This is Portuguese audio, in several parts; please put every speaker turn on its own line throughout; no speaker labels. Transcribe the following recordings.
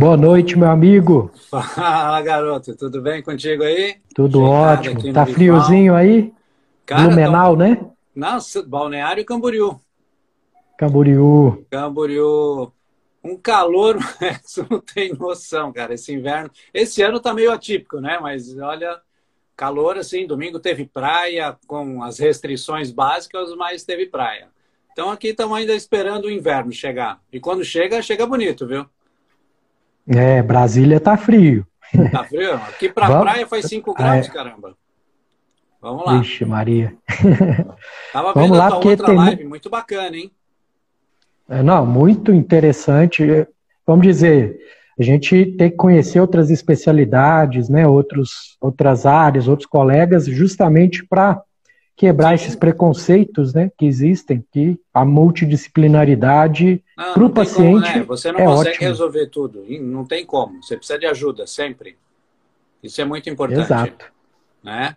Boa noite, meu amigo.
Fala, garoto. Tudo bem contigo aí?
Tudo Chegado ótimo. Tá friozinho aí? Cara, Blumenau, tá... né?
Nossa, Balneário Camboriú.
Camboriú.
Camboriú. Um calor, você não tem noção, cara, esse inverno. Esse ano tá meio atípico, né? Mas olha, calor assim, domingo teve praia com as restrições básicas, mas teve praia. Então aqui estamos ainda esperando o inverno chegar. E quando chega, chega bonito, viu?
É, Brasília tá frio.
Tá frio? Aqui pra Vamos... praia faz 5 graus, é. caramba. Vamos lá.
Vixe, Maria.
Tava vendo Vamos lá, a tua outra tem... live, muito bacana, hein?
É, não, muito interessante. Vamos dizer, a gente tem que conhecer outras especialidades, né, outros, outras áreas, outros colegas, justamente para quebrar esses preconceitos né, que existem, que a multidisciplinaridade para o paciente. Como, né?
Você não
é
consegue
ótimo.
resolver tudo, não tem como. Você precisa de ajuda sempre. Isso é muito importante.
Exato.
Né?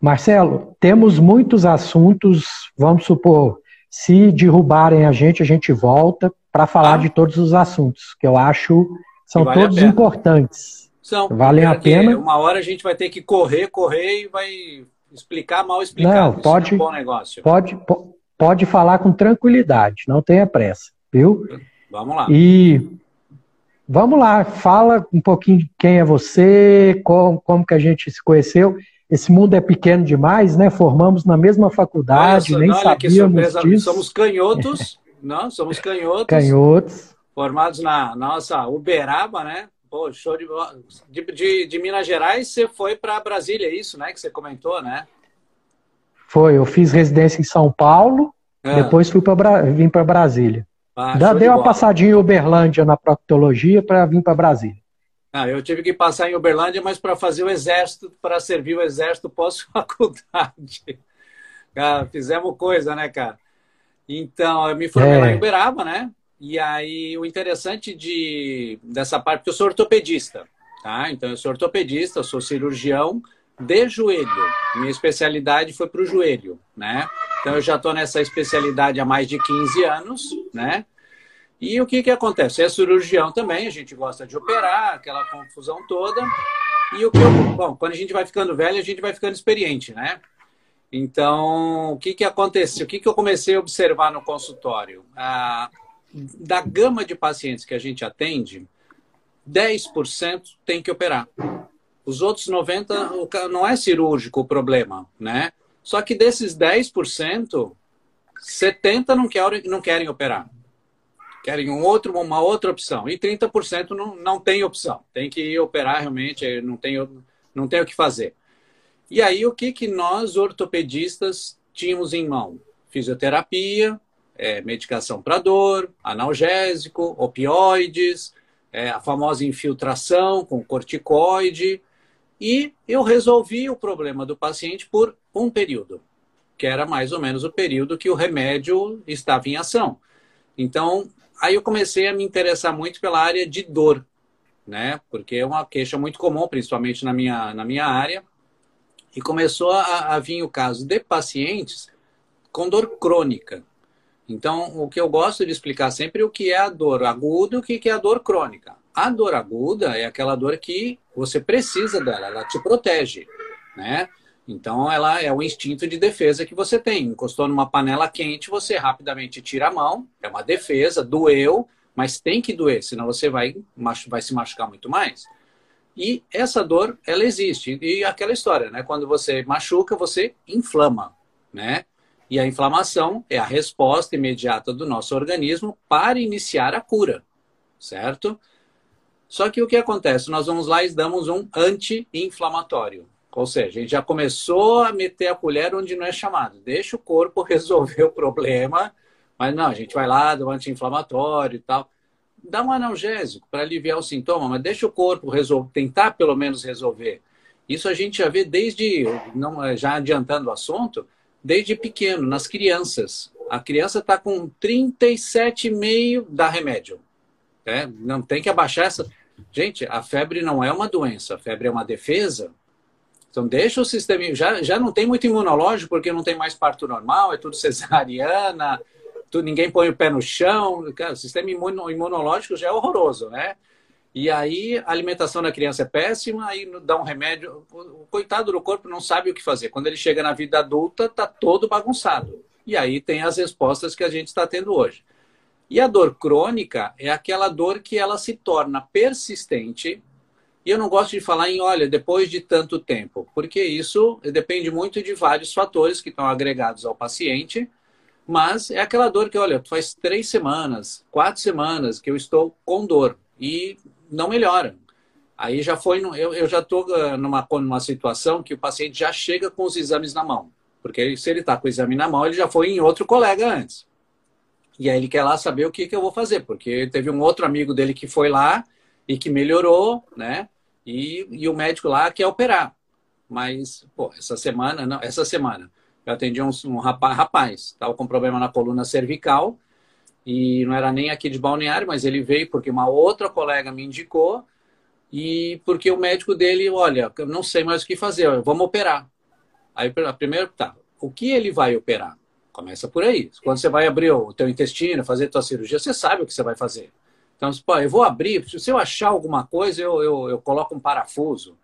Marcelo, temos muitos assuntos, vamos supor, se derrubarem a gente, a gente volta para falar ah. de todos os assuntos, que eu acho são vale todos importantes.
São. Valem a pena. Uma hora a gente vai ter que correr, correr e vai explicar mal explicado.
Não, pode,
não é um bom negócio.
Pode, pode falar com tranquilidade, não tenha pressa, viu?
Vamos lá.
E vamos lá, fala um pouquinho de quem é você, como, como que a gente se conheceu. Esse mundo é pequeno demais, né? Formamos na mesma faculdade, olha, nem olha sabíamos disso.
Somos canhotos, não? Somos canhotos.
Canhotos.
Formados na nossa Uberaba, né? Pô, show de, de, de, de Minas Gerais, você foi para Brasília, é isso, né? Que você comentou, né?
Foi, eu fiz residência em São Paulo, é. depois fui para vim para Brasília. Ah, Já dei uma passadinha em Uberlândia na proctologia para vir para Brasília.
Ah, eu tive que passar em Uberlândia, mas para fazer o exército, para servir o exército pós-faculdade. Ah, fizemos coisa, né, cara? Então, eu me formei é. lá em Uberaba, né? E aí, o interessante de, dessa parte, porque eu sou ortopedista, tá? Então, eu sou ortopedista, eu sou cirurgião de joelho. Minha especialidade foi para o joelho, né? Então, eu já estou nessa especialidade há mais de 15 anos, né? E o que, que acontece? É cirurgião também, a gente gosta de operar, aquela confusão toda. E o que eu, bom, quando a gente vai ficando velho, a gente vai ficando experiente, né? Então, o que, que aconteceu? O que, que eu comecei a observar no consultório? Ah, da gama de pacientes que a gente atende, 10% tem que operar. Os outros 90% não é cirúrgico o problema, né? Só que desses 10%, 70% não querem, não querem operar. Querem um outro, uma outra opção. E 30% não, não tem opção. Tem que operar realmente, não tem, não tem o que fazer. E aí, o que, que nós, ortopedistas, tínhamos em mão? Fisioterapia, é, medicação para dor, analgésico, opioides, é, a famosa infiltração com corticoide. E eu resolvi o problema do paciente por um período, que era mais ou menos o período que o remédio estava em ação. Então, aí eu comecei a me interessar muito pela área de dor, né? Porque é uma queixa muito comum, principalmente na minha, na minha área. E começou a, a vir o caso de pacientes com dor crônica. Então, o que eu gosto de explicar sempre é o que é a dor aguda e o que é a dor crônica. A dor aguda é aquela dor que você precisa dela, ela te protege, né? Então, ela é o instinto de defesa que você tem. Encostou numa panela quente, você rapidamente tira a mão, é uma defesa, doeu, mas tem que doer, senão você vai, vai se machucar muito mais. E essa dor, ela existe. E aquela história, né? Quando você machuca, você inflama, né? E a inflamação é a resposta imediata do nosso organismo para iniciar a cura, certo? Só que o que acontece? Nós vamos lá e damos um anti-inflamatório. Ou seja, a gente já começou a meter a colher onde não é chamado. Deixa o corpo resolver o problema, mas não, a gente vai lá, um anti-inflamatório e tal. Dá um analgésico para aliviar o sintoma, mas deixa o corpo resolver, tentar pelo menos resolver. Isso a gente já vê desde, não, já adiantando o assunto, desde pequeno, nas crianças. A criança está com 37,5 dá remédio. Né? Não tem que abaixar essa. Gente, a febre não é uma doença, a febre é uma defesa. Então, deixa o sistema. Já, já não tem muito imunológico, porque não tem mais parto normal, é tudo cesariana, tudo, ninguém põe o pé no chão. O sistema imunológico já é horroroso, né? E aí a alimentação da criança é péssima, aí dá um remédio. O coitado do corpo não sabe o que fazer. Quando ele chega na vida adulta, tá todo bagunçado. E aí tem as respostas que a gente está tendo hoje. E a dor crônica é aquela dor que ela se torna persistente. E eu não gosto de falar em, olha, depois de tanto tempo, porque isso depende muito de vários fatores que estão agregados ao paciente. Mas é aquela dor que, olha, faz três semanas, quatro semanas que eu estou com dor e não melhora. Aí já foi, eu, eu já estou ah, numa, numa situação que o paciente já chega com os exames na mão. Porque se ele está com o exame na mão, ele já foi em outro colega antes. E aí ele quer lá saber o que, que eu vou fazer, porque teve um outro amigo dele que foi lá e que melhorou, né? E, e o médico lá quer operar. Mas, pô, essa semana, não, essa semana, eu atendi um, um rapaz, rapaz, estava com problema na coluna cervical, e não era nem aqui de Balneário, mas ele veio porque uma outra colega me indicou, e porque o médico dele, olha, eu não sei mais o que fazer, vamos operar. Aí, primeiro, tá, o que ele vai operar? Começa por aí. Quando você vai abrir o teu intestino, fazer tua cirurgia, você sabe o que você vai fazer. Então, pô, eu vou abrir, se eu achar alguma coisa, eu, eu, eu coloco um parafuso.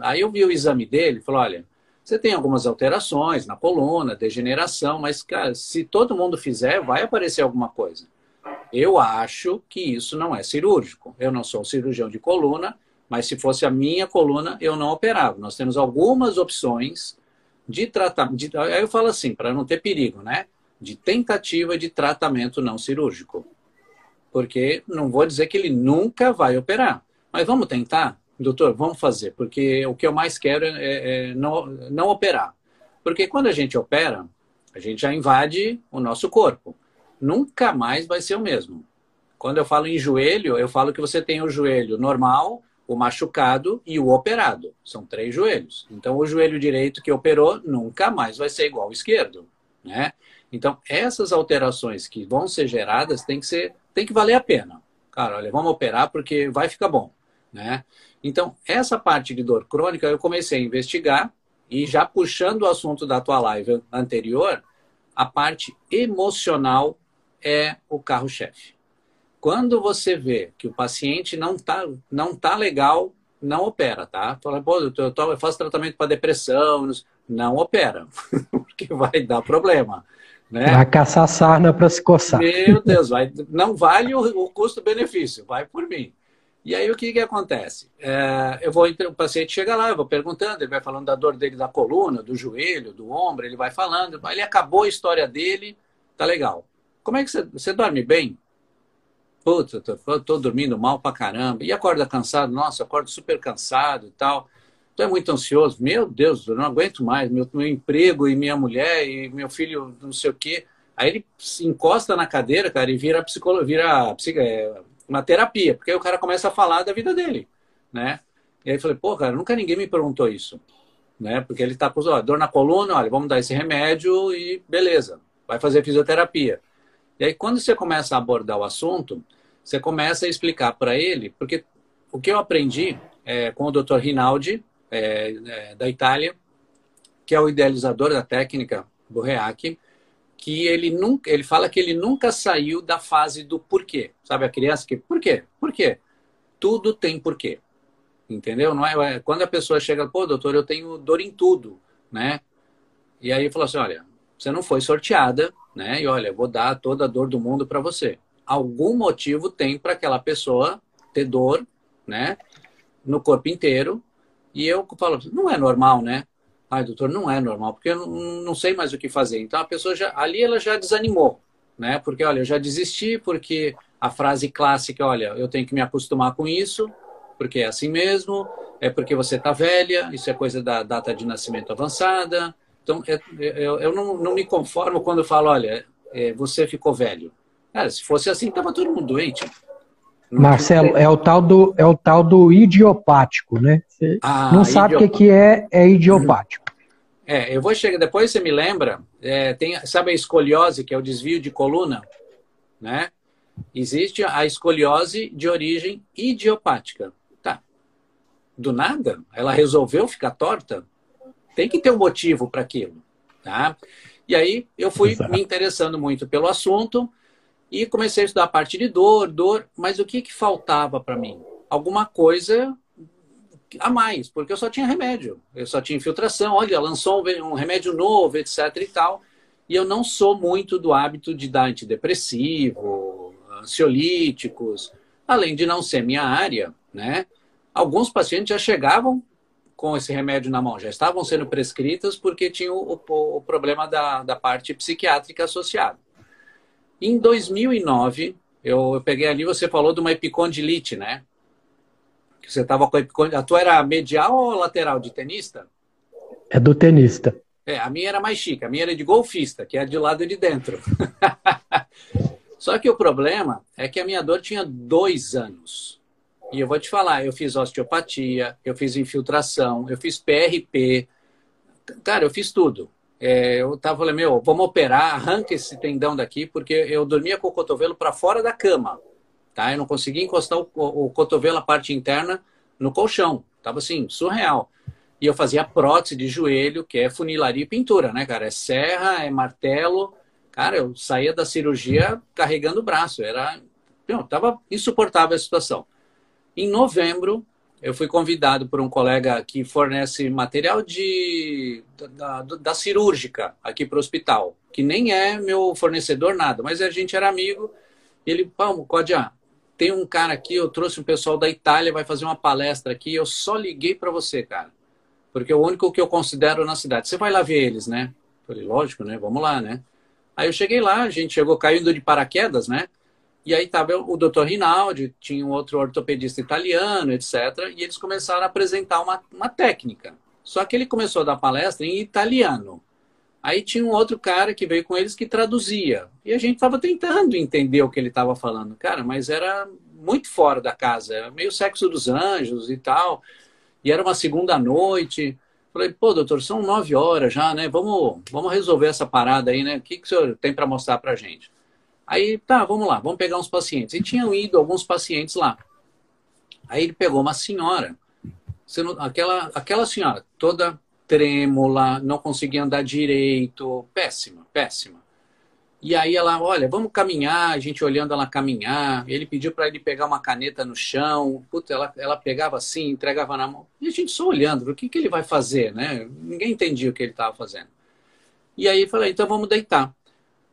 Aí eu vi o exame dele falou, olha, você tem algumas alterações na coluna, degeneração, mas, cara, se todo mundo fizer, vai aparecer alguma coisa. Eu acho que isso não é cirúrgico. Eu não sou cirurgião de coluna, mas se fosse a minha coluna, eu não operava. Nós temos algumas opções de tratamento. Aí eu falo assim, para não ter perigo, né? De tentativa de tratamento não cirúrgico. Porque não vou dizer que ele nunca vai operar. Mas vamos tentar? Doutor, vamos fazer. Porque o que eu mais quero é, é não, não operar. Porque quando a gente opera, a gente já invade o nosso corpo. Nunca mais vai ser o mesmo. Quando eu falo em joelho, eu falo que você tem o joelho normal, o machucado e o operado. São três joelhos. Então, o joelho direito que operou nunca mais vai ser igual ao esquerdo, né? Então, essas alterações que vão ser geradas tem que ser, tem que valer a pena. Cara, olha, vamos operar porque vai ficar bom, né? Então, essa parte de dor crônica eu comecei a investigar e já puxando o assunto da tua live anterior, a parte emocional é o carro-chefe. Quando você vê que o paciente não tá, não tá legal, não opera, tá? Fala, pô, eu, tô, eu faço tratamento para depressão, não opera, porque vai dar problema. Né?
Vai caçar sarna para se coçar.
Meu Deus, vai, não vale o, o custo-benefício, vai por mim. E aí o que, que acontece? É, eu vou, o paciente chega lá, eu vou perguntando, ele vai falando da dor dele da coluna, do joelho, do ombro, ele vai falando, ele acabou a história dele, tá legal. Como é que você, você dorme bem? Putz, eu tô, tô, dormindo mal pra caramba. E acorda cansado? Nossa, acordo super cansado e tal. Tu é muito ansioso? Meu Deus, eu não aguento mais. Meu, meu emprego e minha mulher e meu filho não sei o quê. Aí ele encosta na cadeira, cara, e vira psicologia, vira é, uma terapia. Porque aí o cara começa a falar da vida dele, né? E aí eu falei, pô, cara, nunca ninguém me perguntou isso. Né? Porque ele tá com ó, dor na coluna, olha, vamos dar esse remédio e beleza, vai fazer fisioterapia. E aí, quando você começa a abordar o assunto, você começa a explicar para ele, porque o que eu aprendi é, com o Dr. Rinaldi, é, é, da Itália, que é o idealizador da técnica do REAC, que ele nunca, ele fala que ele nunca saiu da fase do porquê. Sabe a criança que por quê? Por quê? Tudo tem porquê. Entendeu? Não é, é quando a pessoa chega, pô, doutor, eu tenho dor em tudo, né? E aí falou assim, olha, você não foi sorteada né? E olha, vou dar toda a dor do mundo para você. Algum motivo tem para aquela pessoa ter dor, né? No corpo inteiro. E eu falo, não é normal, né? Ai, doutor, não é normal, porque eu não, não sei mais o que fazer. Então a pessoa já, ali ela já desanimou, né? Porque olha, eu já desisti porque a frase clássica, olha, eu tenho que me acostumar com isso, porque é assim mesmo, é porque você está velha, isso é coisa da data de nascimento avançada. Então, é, é, eu, eu não, não, me conformo quando eu falo, olha, é, você ficou velho. Cara, se fosse assim, estava todo mundo doente.
Marcelo, é o tal do é o tal do idiopático, né? Você ah, não sabe o que, que é, é idiopático.
É, eu vou chegar, depois você me lembra, é, tem, sabe a escoliose, que é o desvio de coluna, né? Existe a escoliose de origem idiopática. Tá. Do nada, ela resolveu ficar torta? Tem que ter um motivo para aquilo, tá? E aí eu fui Exato. me interessando muito pelo assunto, e comecei a estudar a parte de dor, dor, mas o que, que faltava para mim? Alguma coisa a mais, porque eu só tinha remédio, eu só tinha infiltração. Olha, lançou um remédio novo, etc e tal. E eu não sou muito do hábito de dar antidepressivo, ansiolíticos, além de não ser minha área, né? Alguns pacientes já chegavam com esse remédio na mão, já estavam sendo prescritas porque tinham o, o, o problema da, da parte psiquiátrica associada. Em 2009, eu, eu peguei ali, você falou de uma epicondilite, né? Que você estava com a epicondilite. A tua era medial ou lateral de tenista?
É do tenista.
É, a minha era mais chique, a minha era de golfista, que é de lado de dentro. Só que o problema é que a minha dor tinha dois anos. E eu vou te falar, eu fiz osteopatia, eu fiz infiltração, eu fiz PRP. Cara, eu fiz tudo é, eu tava falando, meu, vamos operar, arranca esse tendão daqui, porque eu dormia com o cotovelo para fora da cama, tá? Eu não conseguia encostar o, o, cotovelo, a parte interna, no colchão. Tava assim, surreal. E eu fazia prótese de joelho, que é funilaria e pintura, né, cara? É serra, é martelo. Cara, eu saía da cirurgia carregando o braço. Era. Meu, tava insuportável a situação. Em novembro, eu fui convidado por um colega que fornece material de, da, da, cirúrgica aqui para o hospital, que nem é meu fornecedor nada, mas a gente era amigo. Ele, Palmo, Codia, tem um cara aqui, eu trouxe um pessoal da Itália, vai fazer uma palestra aqui, eu só liguei para você, cara. Porque é o único que eu considero na cidade. Você vai lá ver eles, né? Falei, lógico, né? Vamos lá, né? Aí eu cheguei lá, a gente chegou caindo de paraquedas, né? E aí estava o doutor Rinaldi, tinha um outro ortopedista italiano, etc. E eles começaram a apresentar uma, uma técnica. Só que ele começou a dar palestra em italiano. Aí tinha um outro cara que veio com eles que traduzia. E a gente estava tentando entender o que ele estava falando. Cara, mas era muito fora da casa. Era meio sexo dos anjos e tal. E era uma segunda noite. Falei, pô, doutor, são nove horas já, né? Vamos, vamos resolver essa parada aí, né? O que, que o senhor tem para mostrar para gente? Aí, tá, vamos lá, vamos pegar uns pacientes. E tinham ido alguns pacientes lá. Aí ele pegou uma senhora, aquela, aquela senhora toda trêmula, não conseguia andar direito, péssima, péssima. E aí ela, olha, vamos caminhar, a gente olhando ela caminhar. Ele pediu para ele pegar uma caneta no chão. Puta, ela, ela pegava assim, entregava na mão. E a gente só olhando, o que, que ele vai fazer, né? Ninguém entendia o que ele estava fazendo. E aí falei, então vamos deitar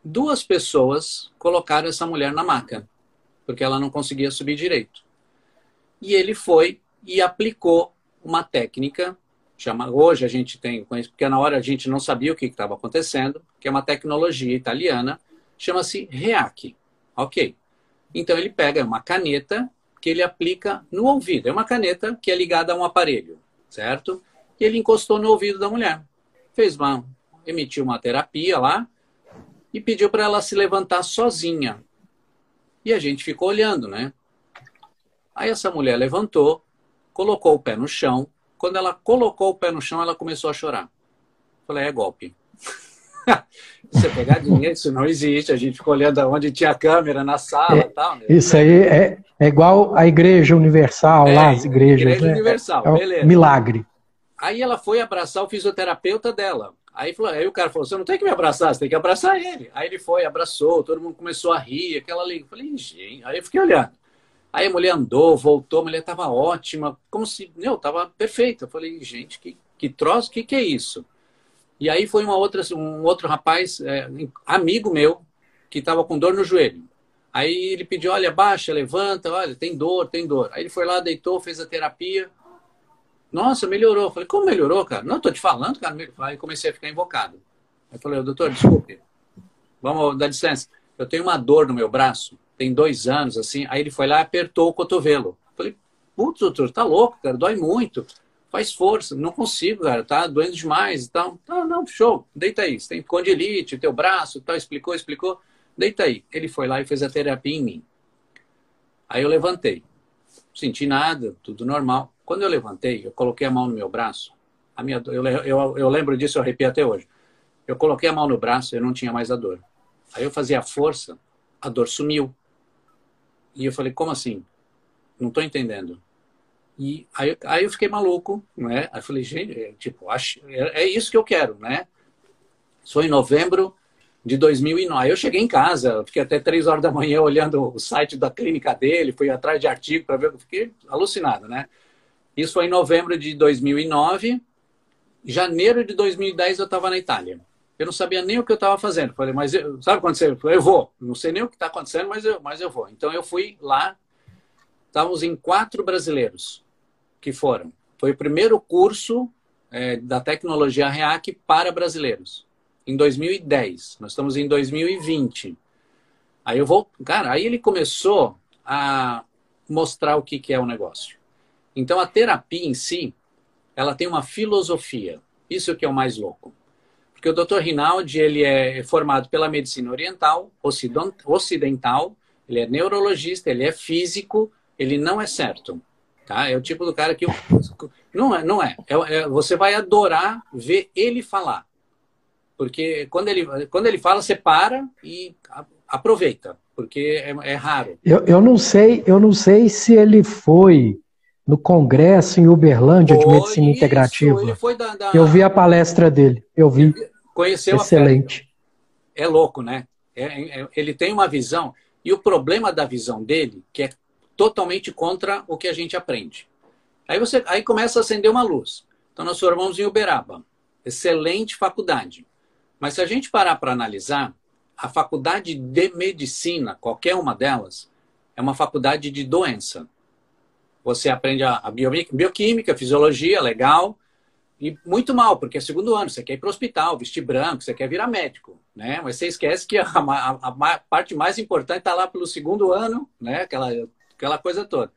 duas pessoas colocaram essa mulher na maca, porque ela não conseguia subir direito. E ele foi e aplicou uma técnica, chama, hoje a gente tem, porque na hora a gente não sabia o que estava acontecendo, que é uma tecnologia italiana, chama-se REAC. Ok. Então ele pega uma caneta que ele aplica no ouvido. É uma caneta que é ligada a um aparelho, certo? E ele encostou no ouvido da mulher. Fez uma, emitiu uma terapia lá, e pediu para ela se levantar sozinha. E a gente ficou olhando, né? Aí essa mulher levantou, colocou o pé no chão. Quando ela colocou o pé no chão, ela começou a chorar. Falei, é golpe. Você pegar dinheiro, isso não existe. A gente ficou olhando onde tinha câmera na sala
é,
tal. Né?
Isso aí é, é igual a Igreja Universal, é, lá as igrejas.
Igreja
né?
Universal,
é,
beleza.
Milagre.
Aí ela foi abraçar o fisioterapeuta dela. Aí, falou, aí o cara falou: você não tem que me abraçar, você tem que abraçar ele. Aí ele foi, abraçou, todo mundo começou a rir, aquela ali. Falei, gente. Aí eu fiquei olhando. Aí a mulher andou, voltou, a mulher estava ótima, como se, meu, estava perfeita. Eu falei, gente, que, que troço, que, que é isso? E aí foi uma outra, um outro rapaz, é, amigo meu, que estava com dor no joelho. Aí ele pediu, olha, baixa, levanta, olha, tem dor, tem dor. Aí ele foi lá, deitou, fez a terapia. Nossa, melhorou. Eu falei, como melhorou, cara? Não, tô te falando, cara. Aí comecei a ficar invocado. Aí falei, doutor, desculpe. Vamos dar licença. Eu tenho uma dor no meu braço. tem dois anos, assim. Aí ele foi lá e apertou o cotovelo. Falei, putz, doutor, tá louco, cara, dói muito. Faz força, não consigo, cara, tá doendo demais e tal. Não, não, show, deita aí. Você tem condilite, teu braço tal, explicou, explicou. Deita aí. Ele foi lá e fez a terapia em mim. Aí eu levantei. Senti nada, tudo normal. Quando eu levantei, eu coloquei a mão no meu braço. A minha, eu, eu, eu lembro disso, eu arrepio até hoje. Eu coloquei a mão no braço, eu não tinha mais a dor. Aí eu fazia força, a dor sumiu. E eu falei, como assim? Não estou entendendo. E aí, aí eu fiquei maluco, né? Aí eu falei, gente, é, tipo, acho, é, é, isso que eu quero, né? Foi em novembro de 2009. Aí eu cheguei em casa, fiquei até três horas da manhã olhando o site da clínica dele, fui atrás de artigo para ver, fiquei alucinado, né? Isso foi em novembro de 2009. Janeiro de 2010 eu estava na Itália. Eu não sabia nem o que eu estava fazendo. Falei, mas eu, sabe quando você. Eu vou. Não sei nem o que está acontecendo, mas eu, mas eu vou. Então eu fui lá. Estávamos em quatro brasileiros que foram. Foi o primeiro curso é, da tecnologia REAC para brasileiros. Em 2010. Nós estamos em 2020. Aí eu vou. Cara, aí ele começou a mostrar o que, que é o negócio. Então a terapia em si, ela tem uma filosofia. Isso que é o mais louco. Porque o Dr. Rinaldi ele é formado pela medicina oriental, ocidental, ele é neurologista, ele é físico, ele não é certo. Tá? É o tipo do cara que. Não é, não é. é, é você vai adorar ver ele falar. Porque quando ele, quando ele fala, você para e aproveita, porque é, é raro.
Eu, eu, não sei, eu não sei se ele foi no congresso em Uberlândia foi de medicina isso, integrativa. Da, da... Eu vi a palestra dele. Eu vi.
Conheceu Excelente. É louco, né? É, é, ele tem uma visão. E o problema da visão dele, que é totalmente contra o que a gente aprende. Aí, você, aí começa a acender uma luz. Então, nós formamos em Uberaba. Excelente faculdade. Mas se a gente parar para analisar, a faculdade de medicina, qualquer uma delas, é uma faculdade de doença. Você aprende a, bioquímica, fisiologia, legal, e muito mal, porque é segundo ano, você quer ir para o hospital, vestir branco, você quer virar médico, né? Mas você esquece que a, a, a parte mais importante está lá pelo segundo ano, né? Aquela, aquela coisa toda.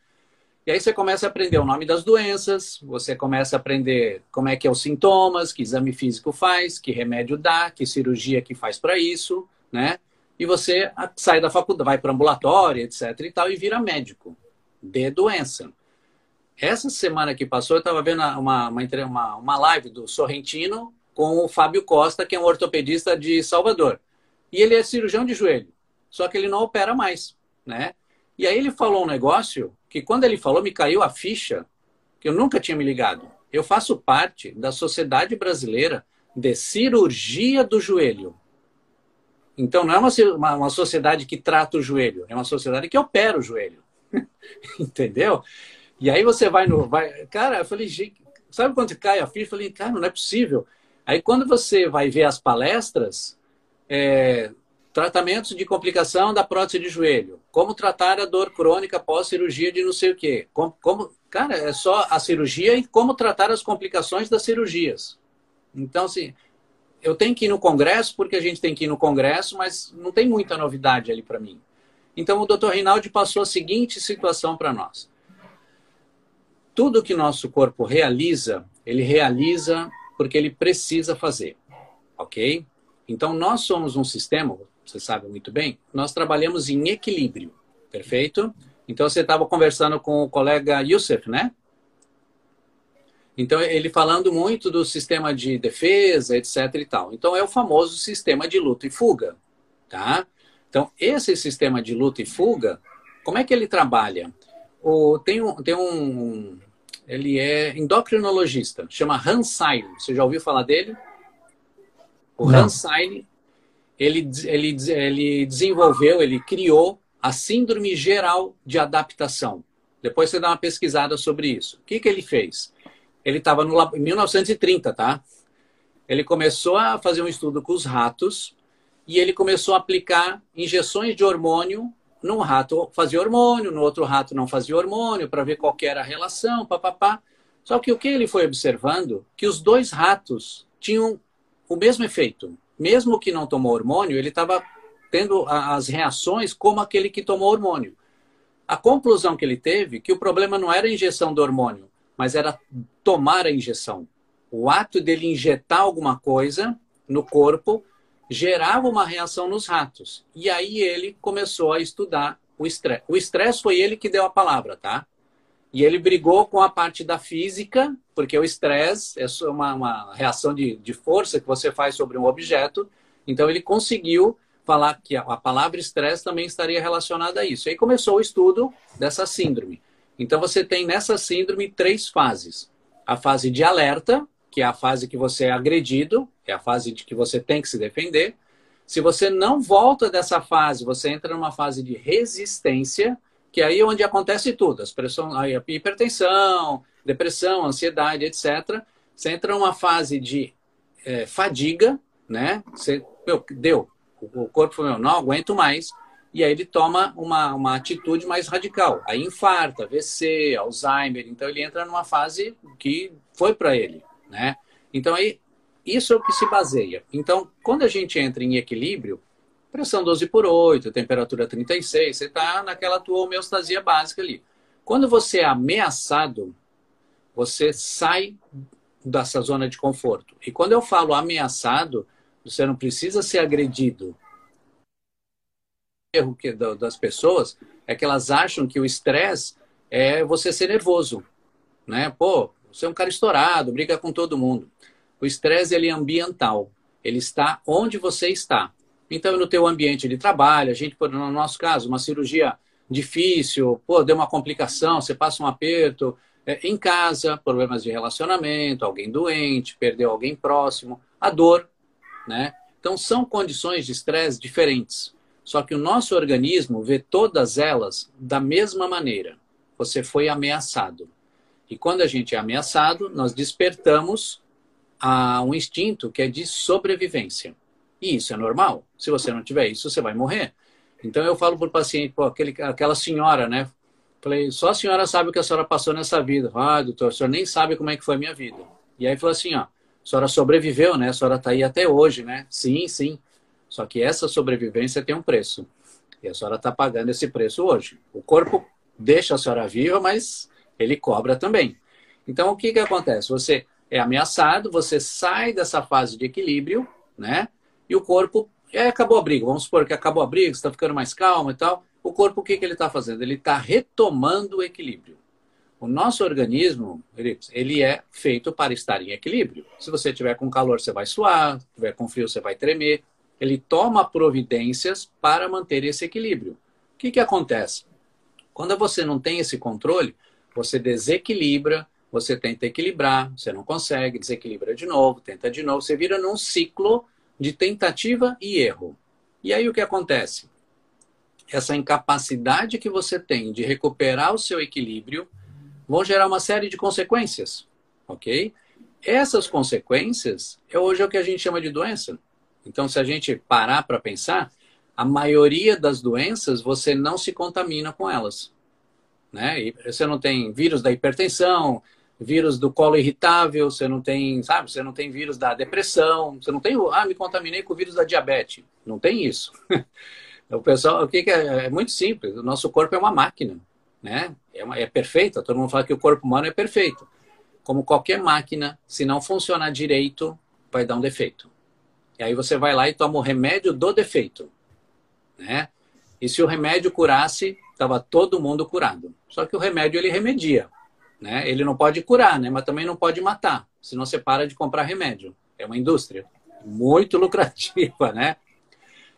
E aí você começa a aprender o nome das doenças, você começa a aprender como é que é os sintomas, que exame físico faz, que remédio dá, que cirurgia que faz para isso, né? E você sai da faculdade, vai para ambulatório, etc e tal, e vira médico de doença. Essa semana que passou, eu estava vendo uma, uma, uma live do Sorrentino com o Fábio Costa, que é um ortopedista de Salvador. E ele é cirurgião de joelho, só que ele não opera mais, né? E aí ele falou um negócio que quando ele falou me caiu a ficha, que eu nunca tinha me ligado. Eu faço parte da Sociedade Brasileira de Cirurgia do Joelho. Então não é uma, uma, uma sociedade que trata o joelho, é uma sociedade que opera o joelho. Entendeu? E aí você vai no. Vai, cara, eu falei, sabe quando cai a ficha? Eu falei, cara, não é possível. Aí quando você vai ver as palestras, é, tratamentos de complicação da prótese de joelho, como tratar a dor crônica pós-cirurgia de não sei o quê. Como, como, cara, é só a cirurgia e como tratar as complicações das cirurgias. Então, assim, eu tenho que ir no congresso porque a gente tem que ir no congresso, mas não tem muita novidade ali para mim. Então, o Dr. Rinaldi passou a seguinte situação para nós. Tudo que nosso corpo realiza, ele realiza porque ele precisa fazer, ok? Então, nós somos um sistema, você sabe muito bem, nós trabalhamos em equilíbrio, perfeito? Então, você estava conversando com o colega Youssef, né? Então, ele falando muito do sistema de defesa, etc e tal. Então, é o famoso sistema de luta e fuga, tá? Então, esse sistema de luta e fuga, como é que ele trabalha? O, tem, um, tem um. Ele é endocrinologista, chama Hans Seil. Você já ouviu falar dele? O Não. Hans Seil, ele, ele, ele desenvolveu, ele criou a Síndrome Geral de Adaptação. Depois você dá uma pesquisada sobre isso. O que, que ele fez? Ele estava em 1930, tá? Ele começou a fazer um estudo com os ratos e ele começou a aplicar injeções de hormônio. Num rato fazia hormônio, no outro rato não fazia hormônio, para ver qual era a relação, papapá. Só que o que ele foi observando? Que os dois ratos tinham o mesmo efeito. Mesmo que não tomou hormônio, ele estava tendo as reações como aquele que tomou hormônio. A conclusão que ele teve que o problema não era a injeção do hormônio, mas era tomar a injeção. O ato dele injetar alguma coisa no corpo gerava uma reação nos ratos. E aí ele começou a estudar o estresse. O estresse foi ele que deu a palavra, tá? E ele brigou com a parte da física, porque o estresse é uma, uma reação de, de força que você faz sobre um objeto. Então ele conseguiu falar que a palavra estresse também estaria relacionada a isso. E aí começou o estudo dessa síndrome. Então você tem nessa síndrome três fases. A fase de alerta, que é a fase que você é agredido, é a fase de que você tem que se defender. Se você não volta dessa fase, você entra numa fase de resistência, que é aí onde acontece tudo, as pressão, a hipertensão, depressão, ansiedade, etc. Você entra numa fase de é, fadiga, né? Você, meu, deu, o corpo falou, não aguento mais, e aí ele toma uma, uma atitude mais radical. Aí infarta, AVC, Alzheimer, então ele entra numa fase que foi para ele, né? Então aí isso é o que se baseia. Então, quando a gente entra em equilíbrio, pressão 12 por 8, temperatura 36, você está naquela tua homeostasia básica ali. Quando você é ameaçado, você sai dessa zona de conforto. E quando eu falo ameaçado, você não precisa ser agredido. O erro que, das pessoas é que elas acham que o estresse é você ser nervoso. Né? Pô, você é um cara estourado, briga com todo mundo. O estresse ele é ambiental. Ele está onde você está. Então, no teu ambiente de trabalho, a gente, no nosso caso, uma cirurgia difícil, pô, deu uma complicação, você passa um aperto. É, em casa, problemas de relacionamento, alguém doente, perdeu alguém próximo, a dor, né? Então, são condições de estresse diferentes. Só que o nosso organismo vê todas elas da mesma maneira. Você foi ameaçado. E quando a gente é ameaçado, nós despertamos a um instinto que é de sobrevivência. E isso é normal. Se você não tiver isso, você vai morrer. Então eu falo para o paciente, pô, aquele, aquela senhora, né? Falei, só a senhora sabe o que a senhora passou nessa vida. Ah, doutor, a senhora nem sabe como é que foi a minha vida. E aí falou assim, ó, a senhora sobreviveu, né? A senhora está aí até hoje, né? Sim, sim. Só que essa sobrevivência tem um preço. E a senhora está pagando esse preço hoje. O corpo deixa a senhora viva, mas ele cobra também. Então, o que, que acontece? Você é ameaçado, você sai dessa fase de equilíbrio, né? E o corpo. É, acabou a briga. Vamos supor que acabou a briga, você está ficando mais calmo e tal. O corpo, o que, que ele está fazendo? Ele está retomando o equilíbrio. O nosso organismo, ele é feito para estar em equilíbrio. Se você tiver com calor, você vai suar, se tiver com frio, você vai tremer. Ele toma providências para manter esse equilíbrio. O que, que acontece? Quando você não tem esse controle, você desequilibra, você tenta equilibrar, você não consegue, desequilibra de novo, tenta de novo, você vira num ciclo de tentativa e erro. E aí o que acontece? Essa incapacidade que você tem de recuperar o seu equilíbrio vão gerar uma série de consequências, ok? Essas consequências é hoje é o que a gente chama de doença. Então, se a gente parar para pensar, a maioria das doenças você não se contamina com elas. Né? Você não tem vírus da hipertensão, vírus do colo irritável, você não tem, sabe, você não tem vírus da depressão, você não tem, ah, me contaminei com o vírus da diabetes. Não tem isso. o pessoal, o que, que é? É muito simples. O nosso corpo é uma máquina né? É, uma, é perfeita, todo mundo fala que o corpo humano é perfeito. Como qualquer máquina, se não funcionar direito, vai dar um defeito. E aí você vai lá e toma o remédio do defeito, né? E se o remédio curasse, estava todo mundo curado. Só que o remédio ele remedia, né? Ele não pode curar, né? Mas também não pode matar, senão você para de comprar remédio. É uma indústria muito lucrativa, né?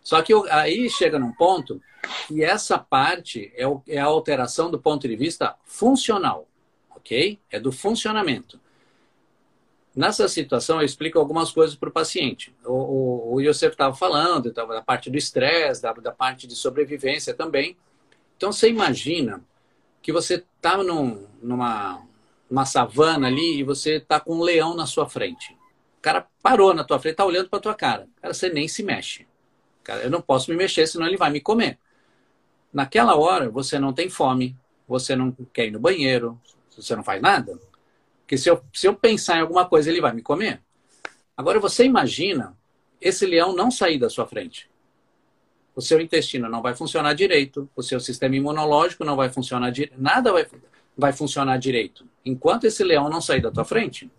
Só que aí chega num ponto que essa parte é, é a alteração do ponto de vista funcional, ok? É do funcionamento. Nessa situação, eu explico algumas coisas para o paciente. O, o, Yosef estava falando da parte do estresse, da, da, parte de sobrevivência também. Então, você imagina que você está num, numa, numa savana ali e você está com um leão na sua frente. O cara parou na tua frente, está olhando para tua cara. Cara, você nem se mexe. Cara, eu não posso me mexer, senão ele vai me comer. Naquela hora, você não tem fome, você não quer ir no banheiro, você não faz nada. Porque se eu, se eu pensar em alguma coisa, ele vai me comer. Agora, você imagina esse leão não sair da sua frente. O seu intestino não vai funcionar direito, o seu sistema imunológico não vai funcionar direito, nada vai, vai funcionar direito, enquanto esse leão não sair da tua frente.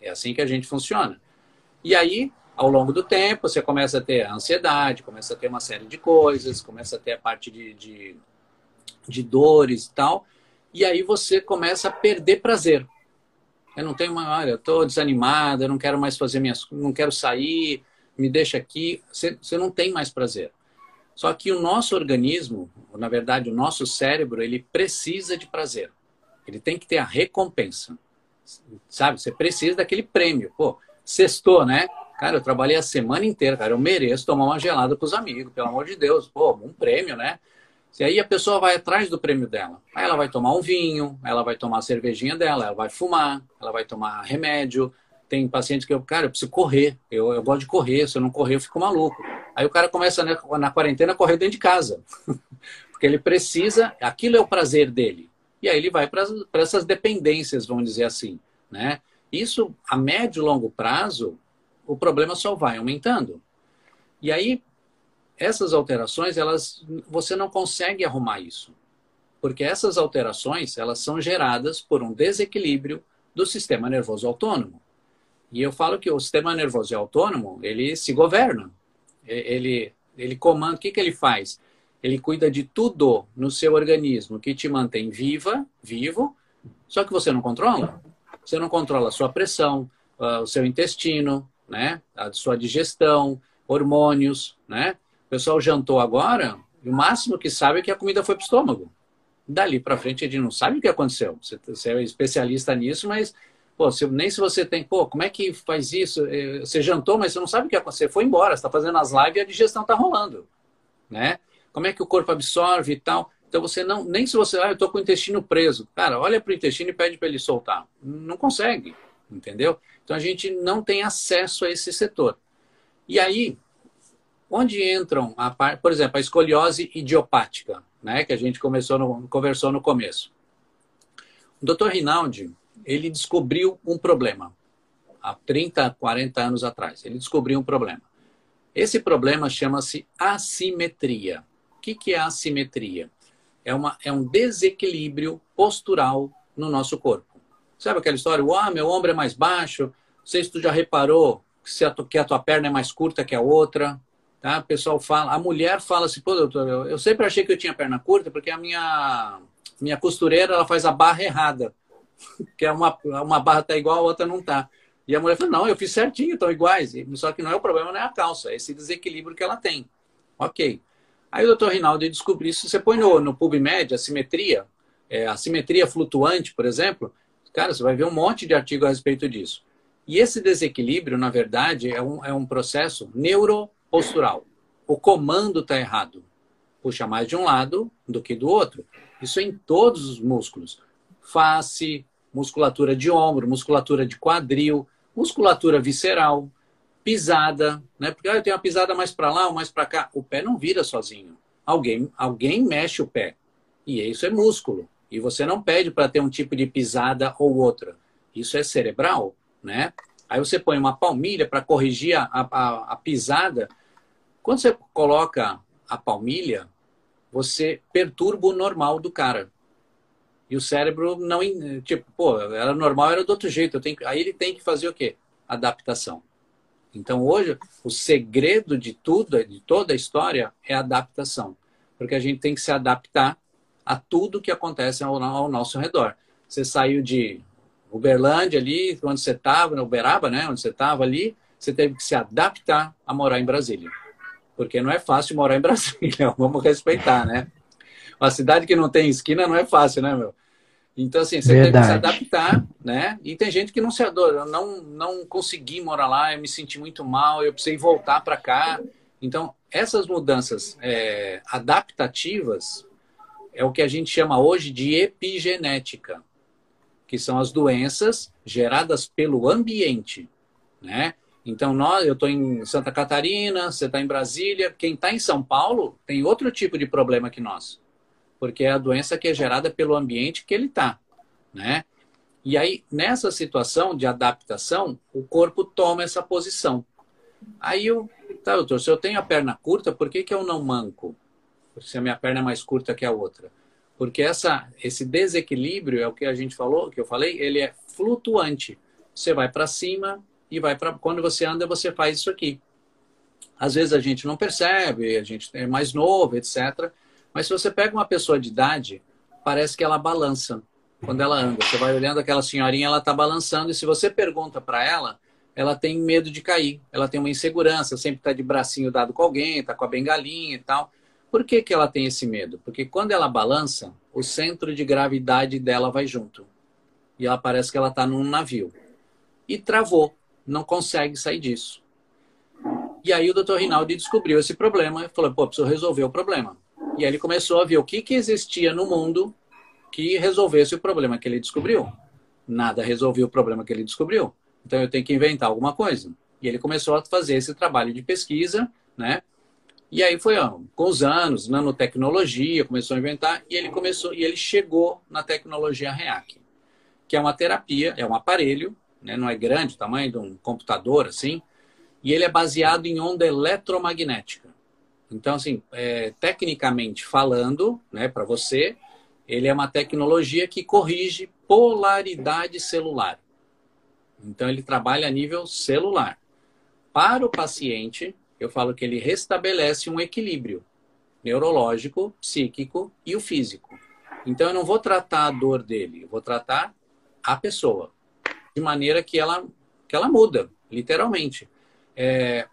É assim que a gente funciona. E aí, ao longo do tempo, você começa a ter ansiedade, começa a ter uma série de coisas, começa a ter a parte de, de, de dores e tal, e aí você começa a perder prazer. Eu não tenho uma, olha, eu estou desanimada, eu não quero mais fazer minhas, não quero sair, me deixa aqui. Você, você não tem mais prazer. Só que o nosso organismo, na verdade, o nosso cérebro, ele precisa de prazer. Ele tem que ter a recompensa. Sabe? Você precisa daquele prêmio. Pô, sextou, né? Cara, eu trabalhei a semana inteira, cara. Eu mereço tomar uma gelada com os amigos, pelo amor de Deus. Pô, um prêmio, né? E aí a pessoa vai atrás do prêmio dela. Aí ela vai tomar um vinho, ela vai tomar a cervejinha dela, ela vai fumar, ela vai tomar remédio. Tem pacientes que eu, cara, eu preciso correr. Eu, eu gosto de correr, se eu não correr eu fico maluco. Aí o cara começa né, na quarentena a correr dentro de casa. Porque ele precisa, aquilo é o prazer dele. E aí ele vai para essas dependências, vamos dizer assim. Né? Isso, a médio e longo prazo, o problema só vai aumentando. E aí, essas alterações, elas, você não consegue arrumar isso. Porque essas alterações, elas são geradas por um desequilíbrio do sistema nervoso autônomo. E eu falo que o sistema nervoso autônomo, ele se governa. Ele, ele comanda, o que, que ele faz? Ele cuida de tudo no seu organismo que te mantém viva, vivo, só que você não controla. Você não controla a sua pressão, uh, o seu intestino, né? a sua digestão, hormônios. Né? O pessoal jantou agora, e o máximo que sabe é que a comida foi para o estômago. Dali para frente, ele não sabe o que aconteceu. Você, você é especialista nisso, mas Pô, se, nem se você tem, pô, como é que faz isso? É, você jantou, mas você não sabe o que aconteceu. Você foi embora, está fazendo as lives e a digestão está rolando, né? Como é que o corpo absorve e tal. Então você não, nem se você, ah, eu estou com o intestino preso. Cara, olha para o intestino e pede para ele soltar. Não consegue, entendeu? Então a gente não tem acesso a esse setor. E aí, onde entram, a par, por exemplo, a escoliose idiopática, né, que a gente começou no, conversou no começo. O Dr. Rinaldi, ele descobriu um problema. Há 30, 40 anos atrás. Ele descobriu um problema. Esse problema chama-se assimetria. O que, que é assimetria? É, uma, é um desequilíbrio postural no nosso corpo. Sabe aquela história? Ah, meu ombro é mais baixo. Não sei se tu já reparou que a, que a tua perna é mais curta que a outra. Tá? O pessoal fala, a mulher fala assim, pô, doutor, eu, eu sempre achei que eu tinha perna curta porque a minha, minha costureira ela faz a barra errada. Que é uma, uma barra está igual, a outra não está. E a mulher falou, não, eu fiz certinho, estão iguais. Só que não é o problema, não é a calça, é esse desequilíbrio que ela tem. Ok. Aí o doutor Rinaldi descobriu isso. Você põe no, no PubMed a simetria, é, a simetria flutuante, por exemplo, cara, você vai ver um monte de artigo a respeito disso. E esse desequilíbrio, na verdade, é um, é um processo neuropostural. O comando está errado. Puxa mais de um lado do que do outro. Isso é em todos os músculos. Face, musculatura de ombro, musculatura de quadril, musculatura visceral, pisada, né? Porque ah, eu tenho uma pisada mais para lá ou mais para cá. O pé não vira sozinho. Alguém, alguém mexe o pé. E isso é músculo. E você não pede para ter um tipo de pisada ou outra. Isso é cerebral, né? Aí você põe uma palmilha para corrigir a, a, a pisada. Quando você coloca a palmilha, você perturba o normal do cara. E o cérebro não. Tipo, pô, era normal, era do outro jeito. Eu tenho, aí ele tem que fazer o quê? Adaptação. Então hoje, o segredo de tudo, de toda a história, é a adaptação. Porque a gente tem que se adaptar a tudo que acontece ao, ao nosso redor. Você saiu de Uberlândia ali, onde você estava, na Uberaba, né? Onde você estava ali, você teve que se adaptar a morar em Brasília. Porque não é fácil morar em Brasília, vamos respeitar, né? Uma cidade que não tem esquina não é fácil, né, meu? Então, assim, você Verdade. tem que se adaptar, né? E tem gente que não se adora. Eu não, não consegui morar lá, eu me senti muito mal, eu precisei voltar para cá. Então, essas mudanças é, adaptativas é o que a gente chama hoje de epigenética, que são as doenças geradas pelo ambiente, né? Então, nós, eu estou em Santa Catarina, você está em Brasília. Quem está em São Paulo tem outro tipo de problema que nós porque é a doença que é gerada pelo ambiente que ele está, né? E aí, nessa situação de adaptação, o corpo toma essa posição. Aí eu, tá, doutor, se eu tenho a perna curta, por que, que eu não manco? Se a minha perna é mais curta que a outra. Porque essa, esse desequilíbrio é o que a gente falou, que eu falei, ele é flutuante. Você vai para cima e vai para. Quando você anda, você faz isso aqui. Às vezes a gente não percebe, a gente é mais novo, etc. Mas se você pega uma pessoa de idade, parece que ela balança quando ela anda. Você vai olhando aquela senhorinha, ela está balançando, e se você pergunta para ela, ela tem medo de cair, ela tem uma insegurança, sempre está de bracinho dado com alguém, está com a bengalinha e tal. Por que, que ela tem esse medo? Porque quando ela balança, o centro de gravidade dela vai junto. E ela parece que ela está num navio. E travou, não consegue sair disso. E aí o doutor Rinaldi descobriu esse problema e falou, pô, preciso resolver o problema. E aí ele começou a ver o que, que existia no mundo que resolvesse o problema que ele descobriu. Nada resolveu o problema que ele descobriu. Então eu tenho que inventar alguma coisa. E ele começou a fazer esse trabalho de pesquisa, né? E aí foi ó, com os anos, nanotecnologia, começou a inventar e ele começou e ele chegou na tecnologia REAC, que é uma terapia, é um aparelho, né? Não é grande, tamanho de um computador assim, e ele é baseado em onda eletromagnética. Então assim, é, tecnicamente falando, né, para você, ele é uma tecnologia que corrige polaridade celular. Então, ele trabalha a nível celular. Para o paciente, eu falo que ele restabelece um equilíbrio neurológico, psíquico e o físico. Então, eu não vou tratar a dor dele, eu vou tratar a pessoa. De maneira que ela, que ela muda, literalmente. É,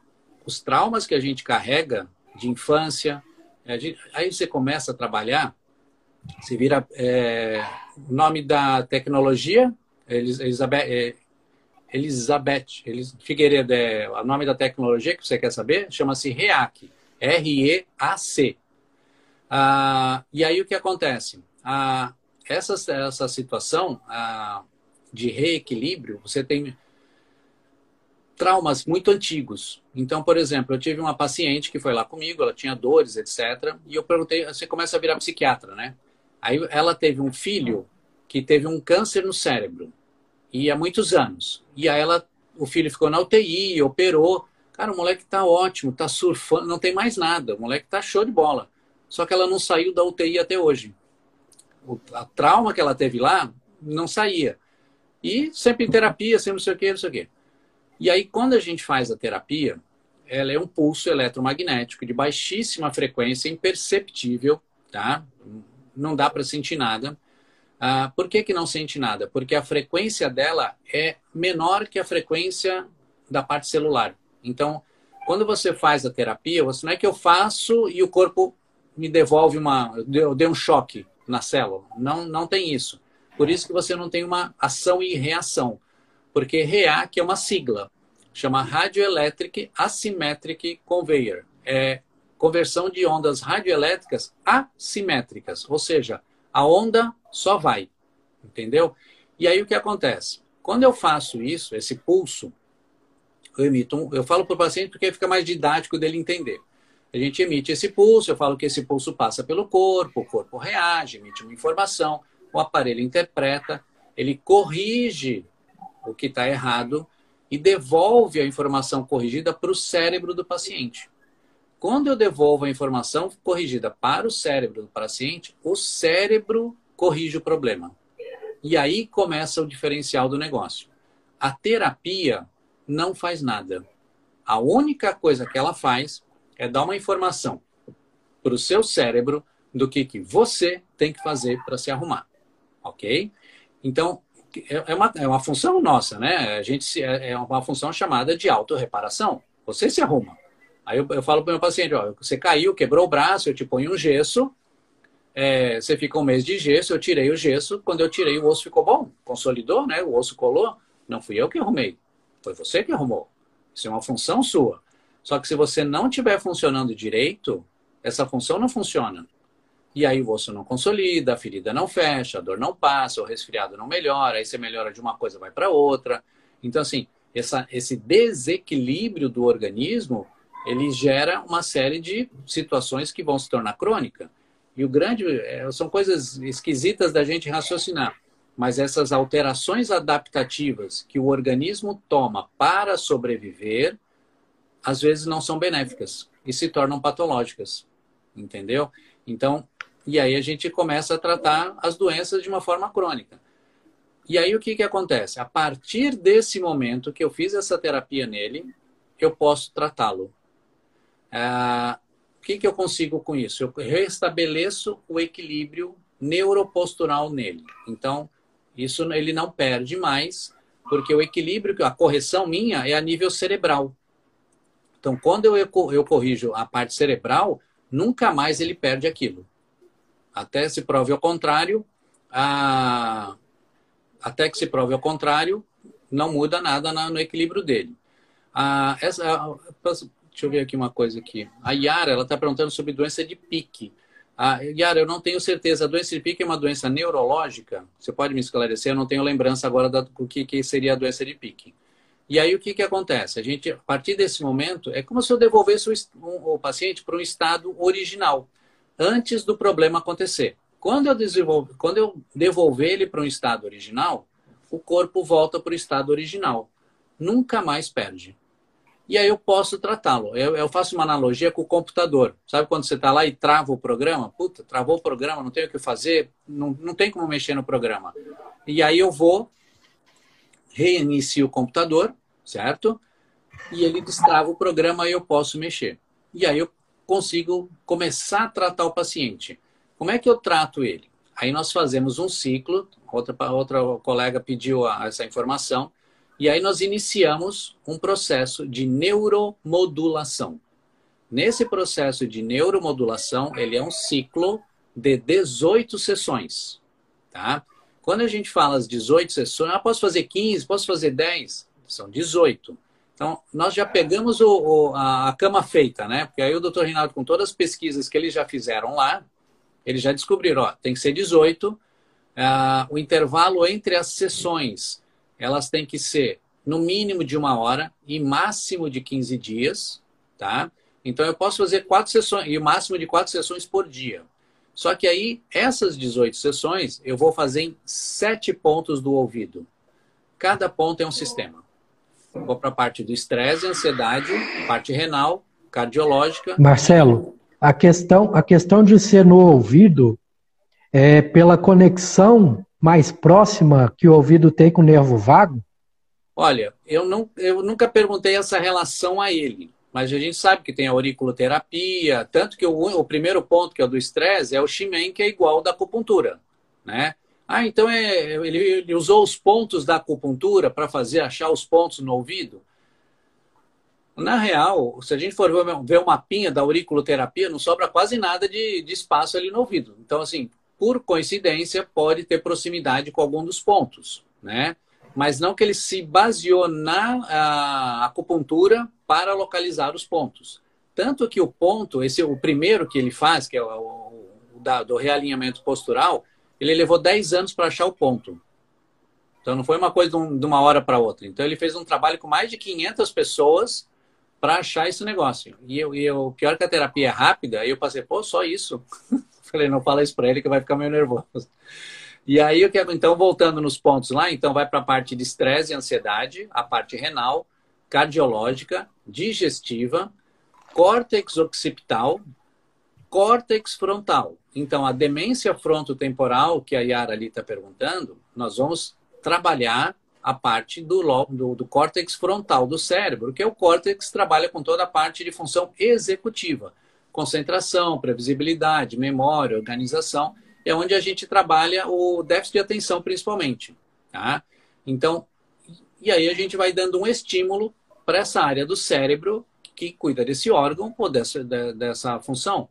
os traumas que a gente carrega de infância, gente, aí você começa a trabalhar se vira é, o nome da tecnologia, Elizabeth, é, Elizabeth Elis, Figueiredo é o nome da tecnologia que você quer saber, chama-se REAC, R-E-A-C. Ah, e aí o que acontece? Ah, essa, essa situação ah, de reequilíbrio, você tem traumas muito antigos. Então, por exemplo, eu tive uma paciente que foi lá comigo, ela tinha dores, etc. E eu perguntei, você começa a virar psiquiatra, né? Aí ela teve um filho que teve um câncer no cérebro e há muitos anos. E aí ela, o filho ficou na UTI, operou. Cara, o moleque tá ótimo, tá surfando, não tem mais nada. O moleque tá show de bola. Só que ela não saiu da UTI até hoje. O, a trauma que ela teve lá não saía. E sempre em terapia, sempre não sei o quê, não sei o quê. E aí, quando a gente faz a terapia, ela é um pulso eletromagnético de baixíssima frequência, imperceptível, tá? não dá para sentir nada. Ah, por que, que não sente nada? Porque a frequência dela é menor que a frequência da parte celular. Então, quando você faz a terapia, você não é que eu faço e o corpo me devolve uma. Eu dei um choque na célula. Não, não tem isso. Por isso que você não tem uma ação e reação. Porque REAC é uma sigla. Chama Radioelectric Asymmetric Conveyor. É conversão de ondas radioelétricas assimétricas, ou seja, a onda só vai, entendeu? E aí o que acontece? Quando eu faço isso, esse pulso, eu emito um, eu falo para o paciente porque fica mais didático dele entender. A gente emite esse pulso, eu falo que esse pulso passa pelo corpo, o corpo reage, emite uma informação, o aparelho interpreta, ele corrige o que está errado e devolve a informação corrigida para o cérebro do paciente. Quando eu devolvo a informação corrigida para o cérebro do paciente, o cérebro corrige o problema. E aí começa o diferencial do negócio. A terapia não faz nada. A única coisa que ela faz é dar uma informação para o seu cérebro do que, que você tem que fazer para se arrumar. Ok? Então, é, é uma, é uma função nossa, né? A gente é, é uma função chamada de autorreparação. Você se arruma. Aí eu, eu falo para o meu paciente, ó, você caiu, quebrou o braço, eu te ponho um gesso, é, você fica um mês de gesso, eu tirei o gesso, quando eu tirei o osso ficou bom, consolidou, né? O osso colou, não fui eu que arrumei, foi você que arrumou. Isso é uma função sua. Só que se você não estiver funcionando direito, essa função não funciona. E aí o osso não consolida, a ferida não fecha, a dor não passa, o resfriado não melhora, aí você melhora de uma coisa, vai para outra. Então, assim, essa, esse desequilíbrio do organismo ele gera uma série de situações que vão se tornar crônica. E o grande é, são coisas esquisitas da gente raciocinar, mas essas alterações adaptativas que o organismo toma para sobreviver às vezes não são benéficas e se tornam patológicas, entendeu? Então, e aí a gente começa a tratar as doenças de uma forma crônica. E aí o que, que acontece? A partir desse momento que eu fiz essa terapia nele, eu posso tratá-lo. Ah, o que, que eu consigo com isso? Eu restabeleço o equilíbrio neuropostural nele. Então, isso ele não perde mais, porque o equilíbrio, a correção minha é a nível cerebral. Então, quando eu, eu corrijo a parte cerebral, nunca mais ele perde aquilo. Até se prove ao contrário, a... até que se prove ao contrário, não muda nada no equilíbrio dele. A, essa, deixa eu ver aqui uma coisa aqui. A Yara, ela está perguntando sobre doença de pique. A, Yara, eu não tenho certeza. A doença de pique é uma doença neurológica? Você pode me esclarecer? Eu não tenho lembrança agora do que, que seria a doença de pique. E aí o que, que acontece? A gente, a partir desse momento, é como se eu devolvesse o, o paciente para um estado original, antes do problema acontecer. Quando eu, desenvolvo, quando eu devolver ele para um estado original, o corpo volta para o estado original. Nunca mais perde. E aí eu posso tratá-lo. Eu, eu, faço uma analogia com o computador. Sabe quando você está lá e trava o programa? Puta, travou o programa, não tem o que fazer, não, não tem como mexer no programa. E aí eu vou, reinicio o computador, certo? E ele destrava o programa e eu posso mexer. E aí eu consigo começar a tratar o paciente. Como é que eu trato ele? Aí nós fazemos um ciclo, outra, outra colega pediu a, essa informação, e aí nós iniciamos um processo de neuromodulação. Nesse processo de neuromodulação, ele é um ciclo de 18 sessões, tá? Quando a gente fala as 18 sessões, ah, posso fazer 15, posso fazer 10? são 18. Então, nós já pegamos o, o, a, cama feita, né? Porque aí o doutor Rinaldo, com todas as pesquisas que eles já fizeram lá, eles já descobriram, ó, tem que ser 18. Uh, ah, o intervalo entre as sessões, elas têm que ser no mínimo de uma hora e máximo de 15 dias, tá? Então, eu posso fazer quatro sessões, e o máximo de quatro sessões por dia. Só que aí, essas 18 sessões, eu vou fazer em sete pontos do ouvido. Cada ponto é um sistema. Vou para a parte do estresse, ansiedade, parte renal, cardiológica.
Marcelo, a questão, a questão de ser no ouvido é pela conexão mais próxima que o ouvido tem com o nervo vago?
Olha, eu, não, eu nunca perguntei essa relação a ele, mas a gente sabe que tem a auriculoterapia, tanto que o, o primeiro ponto, que é o do estresse, é o Shimen, que é igual ao da acupuntura, né? Ah, então é, ele, ele usou os pontos da acupuntura para fazer achar os pontos no ouvido? Na real, se a gente for ver o mapinha da auriculoterapia, não sobra quase nada de, de espaço ali no ouvido. Então, assim, por coincidência, pode ter proximidade com algum dos pontos, né? Mas não que ele se baseou na acupuntura para localizar os pontos. Tanto que o ponto, esse o primeiro que ele faz, que é o, o da, do realinhamento postural, ele levou 10 anos para achar o ponto. Então não foi uma coisa de, um, uma hora para outra. Então ele fez um trabalho com mais de 500 pessoas para achar esse negócio. E eu, e eu, pior que a terapia é rápida, eu passei, pô, só isso. Falei, não fala isso para ele que vai ficar meio nervoso. E aí eu quero, então, voltando nos pontos lá, então vai para a parte de estresse e ansiedade, a parte renal, cardiológica, digestiva, córtex occipital, córtex frontal. Então, a demência frontotemporal, que a Yara ali está perguntando, nós vamos trabalhar a parte do, do, do, córtex frontal do cérebro, que é o córtex que trabalha com toda a parte de função executiva. Concentração, previsibilidade, memória, organização, é onde a gente trabalha o déficit de atenção, principalmente. Tá? Então, e aí a gente vai dando um estímulo para essa área do cérebro que cuida desse órgão ou dessa, dessa função.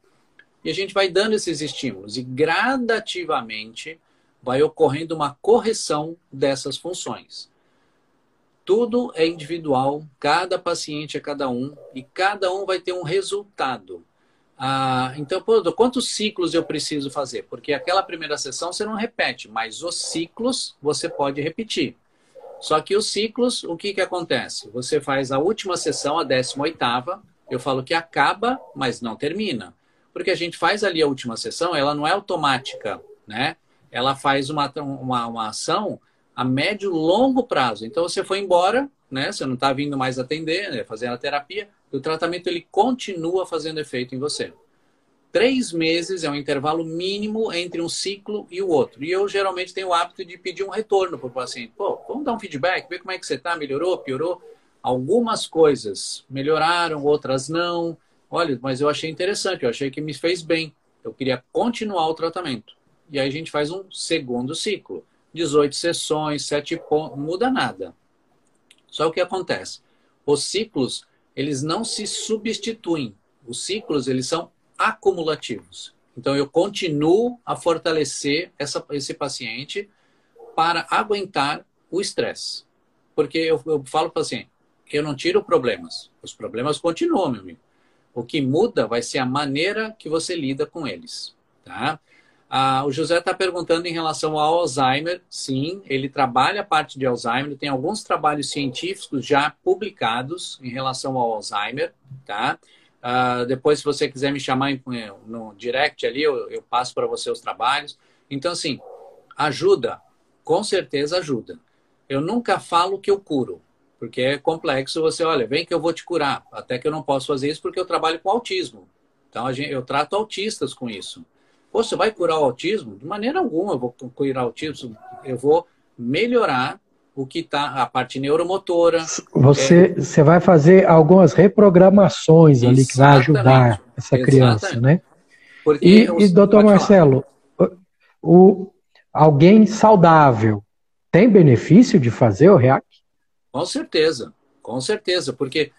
E a gente vai dando esses estímulos e gradativamente vai ocorrendo uma correção dessas funções. Tudo é individual, cada paciente é cada um e cada um vai ter um resultado. Ah, então, quantos ciclos eu preciso fazer? Porque aquela primeira sessão você não repete, mas os ciclos você pode repetir. Só que os ciclos, o que, que acontece? Você faz a última sessão, a 18 oitava, eu falo que acaba, mas não termina porque a gente faz ali a última sessão, ela não é automática, né? Ela faz uma, uma, uma ação a médio longo prazo. Então você foi embora, né? Você não está vindo mais atender, né? fazendo a terapia, o tratamento ele continua fazendo efeito em você. Três meses é um intervalo mínimo entre um ciclo e o outro. E eu geralmente tenho o hábito de pedir um retorno para o paciente. Pô, vamos dar um feedback, ver como é que você está, melhorou, piorou? Algumas coisas melhoraram, outras não. Olha, mas eu achei interessante, eu achei que me fez bem. Eu queria continuar o tratamento. E aí a gente faz um segundo ciclo. 18 sessões, 7 pontos, não muda nada. Só o que acontece? Os ciclos, eles não se substituem. Os ciclos, eles são acumulativos. Então, eu continuo a fortalecer essa, esse paciente para aguentar o estresse. Porque eu, eu falo para o paciente, eu não tiro problemas. Os problemas continuam, meu amigo. O que muda vai ser a maneira que você lida com eles. Tá? Ah, o José está perguntando em relação ao Alzheimer. Sim, ele trabalha a parte de Alzheimer. Tem alguns trabalhos científicos já publicados em relação ao Alzheimer. Tá? Ah, depois, se você quiser me chamar no direct ali, eu, eu passo para você os trabalhos. Então, assim, ajuda. Com certeza ajuda. Eu nunca falo que eu curo, porque é complexo. Você, olha, vem que eu vou te curar. Até que eu não posso fazer isso porque eu trabalho com autismo. Então, gente, eu trato autistas com isso. Pô, você vai curar o autismo? De maneira alguma eu vou curar o autismo. Eu vou melhorar o que está, a parte neuromotora.
Você, é... você vai fazer algumas reprogramações ali que vai ajudar essa criança, Exatamente. né? Porque e, e doutor Marcelo, o, alguém saudável tem benefício de fazer o REAC?
Com certeza, com certeza, porque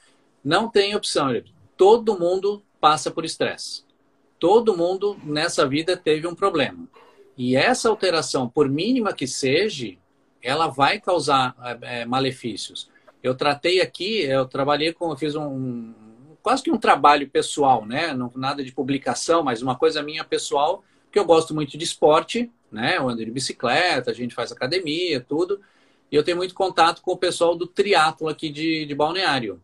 não tem opção. Todo mundo passa por estresse. Todo mundo nessa vida teve um problema. E essa alteração, por mínima que seja, ela vai causar é, malefícios. Eu tratei aqui, eu trabalhei com, eu fiz um quase que um trabalho pessoal, né? Não nada de publicação, mas uma coisa minha pessoal, que eu gosto muito de esporte, né? Eu ando de bicicleta, a gente faz academia, tudo. E eu tenho muito contato com o pessoal do triatlo aqui de, de Balneário.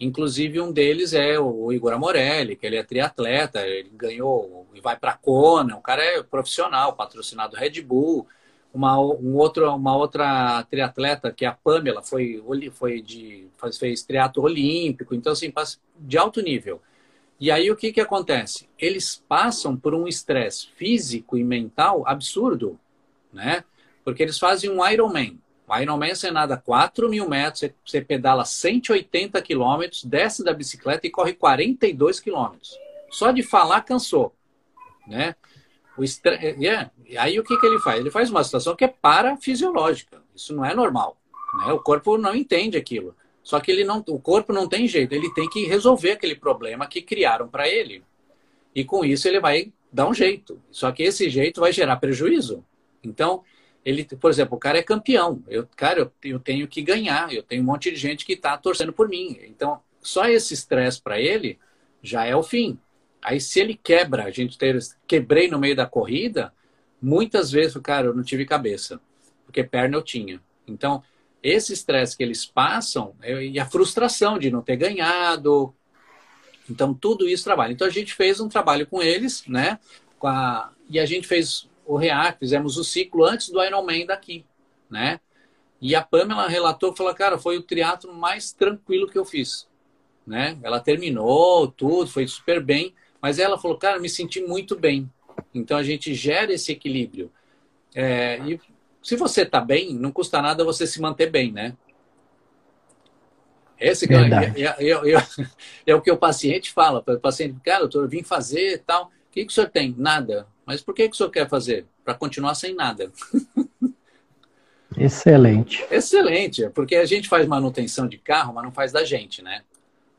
Inclusive, um deles é o Igor Amorelli, que ele é triatleta, ele ganhou e vai para Kona, o cara é profissional, patrocinado Red Bull. Uma, um outro, uma outra triatleta, que é a Pamela, foi, foi de, fez, triatlo olímpico, então, assim, de alto nível. E aí, o que, que acontece? Eles passam por um estresse físico e mental absurdo, né? Porque eles fazem um Ironman. O Ironman você nada 4 mil metros, você, você pedala 180 quilômetros, desce da bicicleta e corre 42 quilômetros. Só de falar cansou, né? O estre... yeah. Aí o que, que ele faz? Ele faz uma situação que é parafisiológica. Isso não é normal. Né? O corpo não entende aquilo. Só que ele não, o corpo não tem jeito. Ele tem que resolver aquele problema que criaram para ele. E com isso ele vai dar um jeito. Só que esse jeito vai gerar prejuízo. Então, ele, por exemplo, o cara é campeão. Eu, cara, eu, eu tenho que ganhar. Eu tenho um monte de gente que está torcendo por mim. Então, só esse estresse para ele já é o fim. Aí, se ele quebra, a gente ter, quebrei no meio da corrida, muitas vezes, cara, eu não tive cabeça, porque perna eu tinha. Então, esse estresse que eles passam é, e a frustração de não ter ganhado. Então, tudo isso trabalha. Então, a gente fez um trabalho com eles, né? A, e a gente fez o REAC, fizemos o ciclo antes do Ironman daqui, né? E a Pamela relatou, falou, cara, foi o triatlo mais tranquilo que eu fiz, né? Ela terminou tudo, foi super bem, mas ela falou, cara, me senti muito bem. Então a gente gera esse equilíbrio. É, e se você está bem, não custa nada você se manter bem, né? Esse é, é, é, é, o que o paciente fala. O paciente, cara, eu vim fazer tal. O que, que o senhor tem? Nada. Mas por que, que o senhor quer fazer? Para continuar sem nada.
Excelente.
Excelente, porque a gente faz manutenção de carro, mas não faz da gente, né?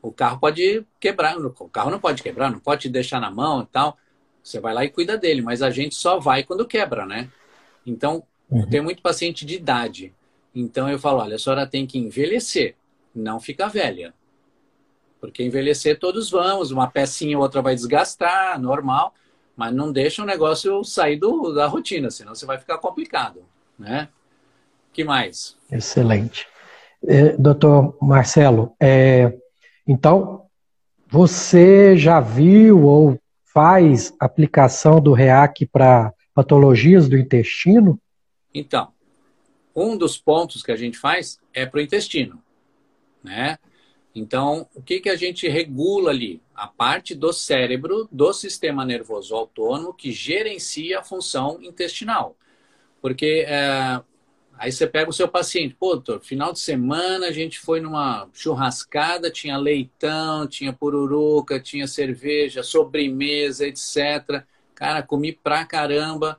O carro pode quebrar, o carro não pode quebrar, não pode te deixar na mão e tal. Você vai lá e cuida dele, mas a gente só vai quando quebra, né? Então, uhum. tem muito paciente de idade. Então eu falo, olha, a senhora tem que envelhecer, não ficar velha. Porque envelhecer todos vamos, uma pecinha ou outra vai desgastar, normal. Mas não deixa o negócio sair do, da rotina, senão você vai ficar complicado, né? que mais?
Excelente. É, doutor Marcelo, é, então, você já viu ou faz aplicação do REAC para patologias do intestino?
Então, um dos pontos que a gente faz é para o intestino. né? Então, o que, que a gente regula ali? A parte do cérebro do sistema nervoso autônomo que gerencia a função intestinal. Porque é, aí você pega o seu paciente, pô, doutor, final de semana a gente foi numa churrascada, tinha leitão, tinha pururuca, tinha cerveja, sobremesa, etc. Cara, comi pra caramba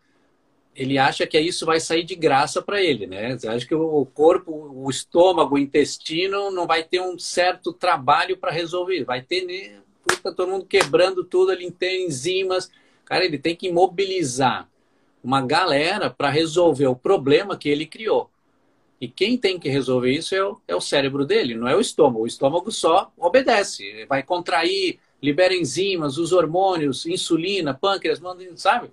ele acha que isso vai sair de graça para ele, né? Você acha que o corpo, o estômago, o intestino não vai ter um certo trabalho para resolver. Vai ter? Puta, todo mundo quebrando tudo, ele tem enzimas. Cara, ele tem que imobilizar uma galera para resolver o problema que ele criou. E quem tem que resolver isso é o, é o cérebro dele, não é o estômago. O estômago só obedece, vai contrair, libera enzimas, os hormônios, insulina, pâncreas, sabe?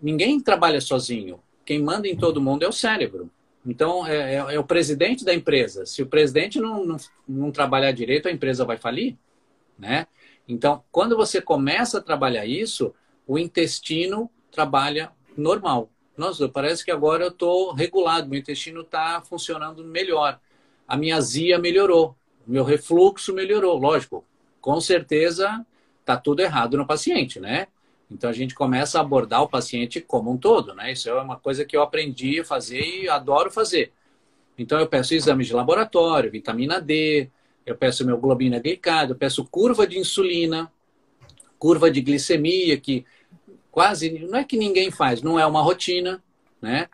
ninguém trabalha sozinho. Quem manda em todo mundo é o cérebro. Então, é, é, é o presidente da empresa. Se o presidente não, não, não trabalhar direito, a empresa vai falir. Né? Então, quando você começa a trabalhar isso, o intestino trabalha normal. Nossa, parece que agora eu estou regulado, meu intestino está funcionando melhor. A minha azia melhorou, meu refluxo melhorou. Lógico, com certeza está tudo errado no paciente, né? Então a gente começa a abordar o paciente como um todo, né? Isso é uma coisa que eu aprendi a fazer e adoro fazer. Então eu peço exames de laboratório, vitamina D, eu peço meu globina glicada, eu peço curva de insulina, curva de glicemia, que quase não é que ninguém faz, não é uma rotina, né?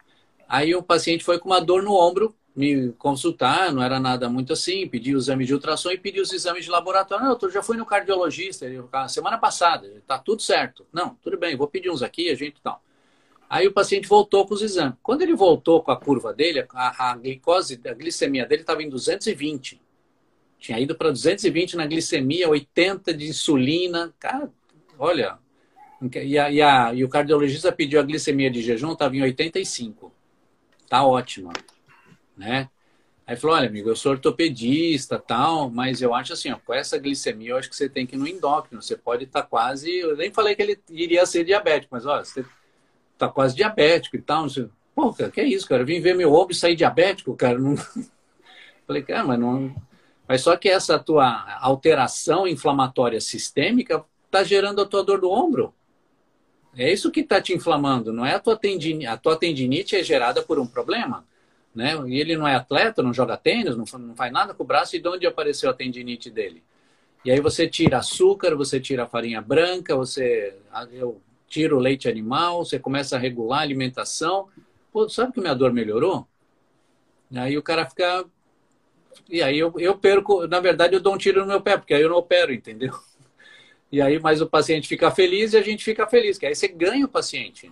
Aí o paciente foi com uma dor no ombro, me consultar, não era nada muito assim, pedi o exame de ultrassom e pedi os exames de laboratório. Não, eu já fui no cardiologista, semana passada, está tudo certo. Não, tudo bem, vou pedir uns aqui, a gente tal. Aí o paciente voltou com os exames. Quando ele voltou com a curva dele, a, a glicose, a glicemia dele estava em 220. Tinha ido para 220 na glicemia, 80 de insulina. Cara, olha. E, a, e, a, e o cardiologista pediu a glicemia de jejum, estava em 85. Tá ótima né? Aí falou, olha, amigo, eu sou ortopedista, tal, mas eu acho assim, ó, com essa glicemia, eu acho que você tem que ir no endócrino. Você pode estar tá quase. Eu nem falei que ele iria ser diabético, mas olha, você está quase diabético e tal. Não Pô, cara, que é isso, cara? Eu vim ver meu ovo e sair diabético, cara. Não... Falei, cara, mas não. Mas só que essa tua alteração inflamatória sistêmica está gerando a tua dor do ombro. É isso que está te inflamando, não é a tua tendinite. A tua tendinite é gerada por um problema né? E ele não é atleta, não joga tênis, não, não faz nada com o braço, e de onde apareceu a tendinite dele? E aí você tira açúcar, você tira a farinha branca, você eu tiro o leite animal, você começa a regular a alimentação. Pô, sabe que minha dor melhorou? Aí o cara fica. E aí eu, eu perco, na verdade, eu dou um tiro no meu pé, porque aí eu não opero, entendeu? E aí, mas o paciente fica feliz e a gente fica feliz, que aí você ganha o paciente.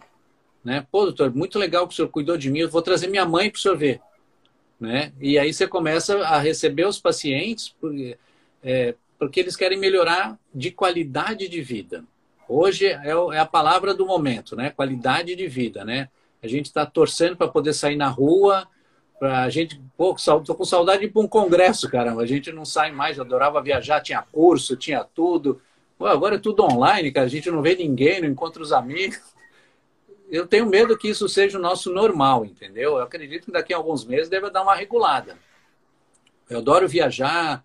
Né? Pô, doutor, muito legal que o senhor cuidou de mim, eu vou trazer minha mãe para o senhor ver. Né? E aí você começa a receber os pacientes porque, é, porque eles querem melhorar de qualidade de vida. Hoje é, é a palavra do momento, né? Qualidade de vida, né? A gente está torcendo para poder sair na rua, para a gente, pô, tô com saudade de um congresso, caramba. A gente não sai mais, adorava viajar, tinha curso, tinha tudo. Pô, agora é tudo online, cara. A gente não vê ninguém, não encontra os amigos eu tenho medo que isso seja o nosso normal, entendeu? Eu acredito que daqui a alguns meses deve dar uma regulada. Eu adoro viajar,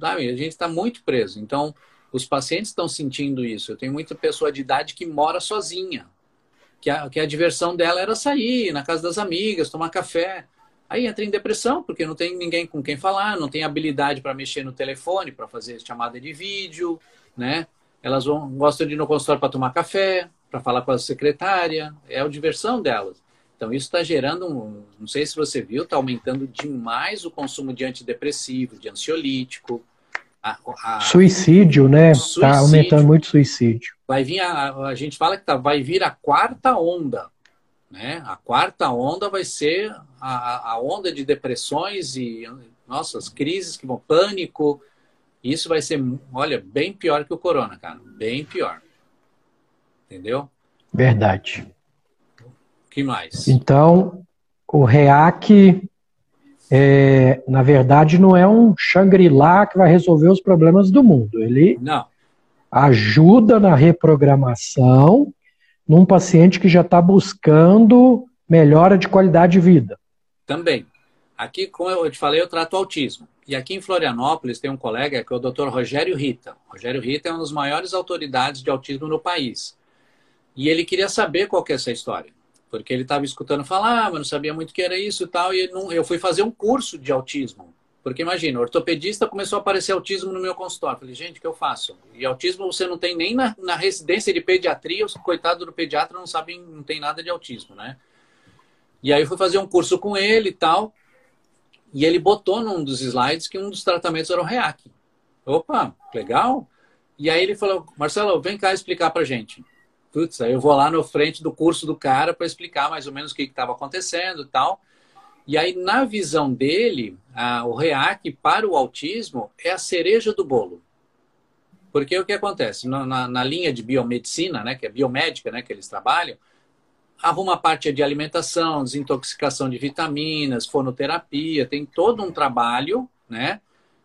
a gente está muito preso. Então, os pacientes estão sentindo isso. Eu tenho muita pessoa de idade que mora sozinha, que a, que a diversão dela era sair na casa das amigas, tomar café. Aí entra em depressão, porque não tem ninguém com quem falar, não tem habilidade para mexer no telefone, para fazer chamada de vídeo, né? Elas vão, gostam de ir no consultório para tomar café, para falar com a secretária, é a diversão delas. Então, isso está gerando, um, não sei se você viu, está aumentando demais o consumo de antidepressivo, de ansiolítico.
A, a, suicídio, né? Está aumentando muito suicídio.
Vai vir, a, a gente fala que tá, vai vir a quarta onda. Né? A quarta onda vai ser a, a onda de depressões e, nossas crises que vão, pânico. Isso vai ser, olha, bem pior que o corona, cara. Bem pior. Entendeu?
Verdade.
que mais?
Então, o REAC, é, na verdade, não é um Shangri-La que vai resolver os problemas do mundo. Ele
não.
ajuda na reprogramação num paciente que já está buscando melhora de qualidade de vida.
Também. Aqui, como eu te falei, eu trato autismo. E aqui em Florianópolis tem um colega que é o Dr. Rogério Rita. Rogério Rita é uma das maiores autoridades de autismo no país. E ele queria saber qual que é essa história. Porque ele estava escutando falar, ah, mas não sabia muito o que era isso e tal. E não, eu fui fazer um curso de autismo. Porque imagina, ortopedista começou a aparecer autismo no meu consultório. Falei, gente, o que eu faço? E autismo você não tem nem na, na residência de pediatria, os coitado do pediatra não sabem, não tem nada de autismo, né? E aí eu fui fazer um curso com ele e tal. E ele botou num dos slides que um dos tratamentos era o REAC. Opa, legal. E aí ele falou, Marcelo, vem cá explicar pra gente. Putz, aí eu vou lá no frente do curso do cara para explicar mais ou menos o que estava acontecendo e tal. E aí, na visão dele, a, o REAC para o autismo é a cereja do bolo. Porque o que acontece? Na, na, na, linha de biomedicina, né, que é biomédica, né, que eles trabalham, arruma a parte de alimentação, desintoxicação de vitaminas, fonoterapia, tem todo um trabalho, né?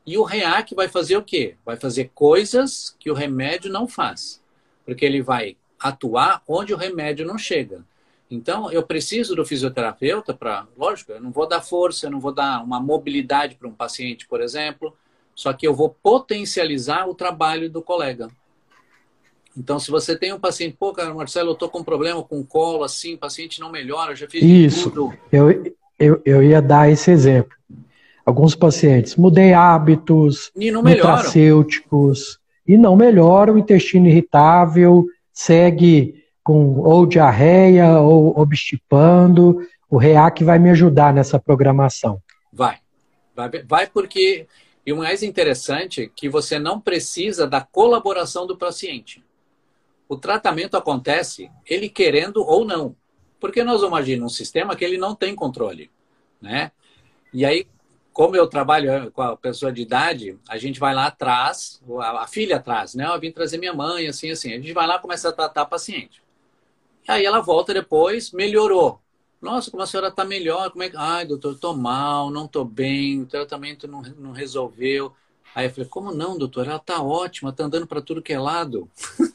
E o REAC vai fazer o quê? Vai fazer coisas que o remédio não faz. Porque ele vai atuar onde o remédio não chega. Então, eu preciso do fisioterapeuta para, lógico, eu não vou dar força, eu não vou dar uma mobilidade para um paciente, por exemplo, só que eu vou potencializar o trabalho do colega. Então, se você tem um paciente, pô, cara, Marcelo, eu estou com um problema com o colo, assim, o paciente não melhora, já fiz
Isso. tudo. Eu, eu, eu ia dar esse exemplo. Alguns pacientes, mudei hábitos, e nutracêuticos, e não melhora o intestino irritável, segue com ou diarreia ou obstipando. O REAC vai me ajudar nessa programação.
Vai. Vai, vai porque. E o mais interessante é que você não precisa da colaboração do paciente. O tratamento acontece ele querendo ou não. Porque nós imaginamos um sistema que ele não tem controle. Né? E aí, como eu trabalho com a pessoa de idade, a gente vai lá atrás, a filha atrás, né? Eu vim trazer minha mãe, assim, assim. A gente vai lá e começa a tratar a paciente. Aí ela volta depois, melhorou. Nossa, como a senhora está melhor, como é que. Ai, doutor, estou mal, não estou bem, o tratamento não, não resolveu. Aí eu falei, como não, doutor? Ela está ótima, está andando para tudo que é lado.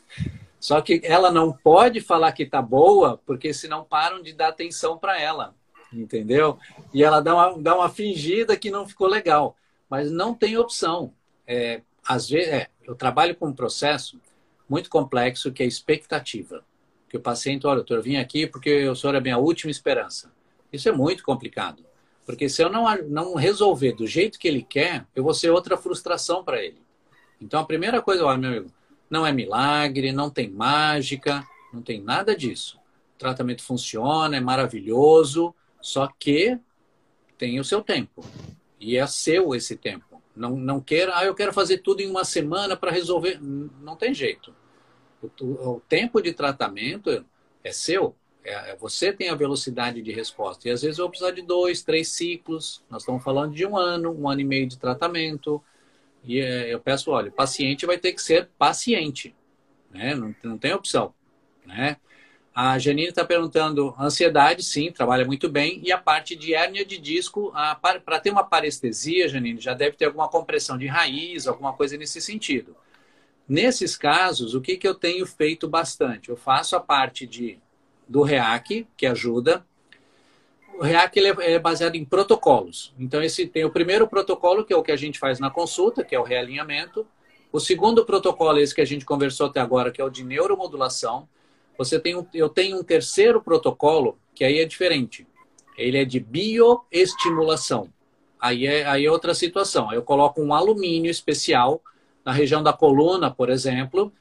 Só que ela não pode falar que está boa, porque senão param de dar atenção para ela. Entendeu? E ela dá uma, dá uma fingida que não ficou legal. Mas não tem opção. É, às vezes, é, eu trabalho com um processo muito complexo que é expectativa que o paciente, olha, doutor, vim aqui porque o senhor é minha última esperança. Isso é muito complicado. Porque se eu não, não resolver do jeito que ele quer, eu vou ser outra frustração para ele. Então, a primeira coisa, olha, meu amigo, não é milagre, não tem mágica, não tem nada disso. O tratamento funciona, é maravilhoso, só que tem o seu tempo. E é seu esse tempo. Não, não queira, ah, eu quero fazer tudo em uma semana para resolver. Não tem jeito. O, tempo de tratamento é seu. É, é, você tem a velocidade de resposta. E às vezes eu vou precisar de dois, três ciclos. Nós estamos falando de um ano, um ano e meio de tratamento. E é, eu peço, olha, o paciente vai ter que ser paciente. Né? Não, não tem opção. Né? A Janine está perguntando, ansiedade, sim, trabalha muito bem. E a parte de hérnia de disco, para ter uma parestesia, Janine, já deve ter alguma compressão de raiz, alguma coisa nesse sentido. Nesses casos, o que, que eu tenho feito bastante? Eu faço a parte de, do REAC, que ajuda. O REAC ele é, é baseado em protocolos. Então, esse tem o primeiro protocolo, que é o que a gente faz na consulta, que é o realinhamento. O segundo protocolo é esse que a gente conversou até agora, que é o de neuromodulação. Você tem um, eu tenho um terceiro protocolo, que aí é diferente. Ele é de bioestimulação. Aí é, aí é outra situação. Eu coloco um alumínio especial na região da coluna, por exemplo,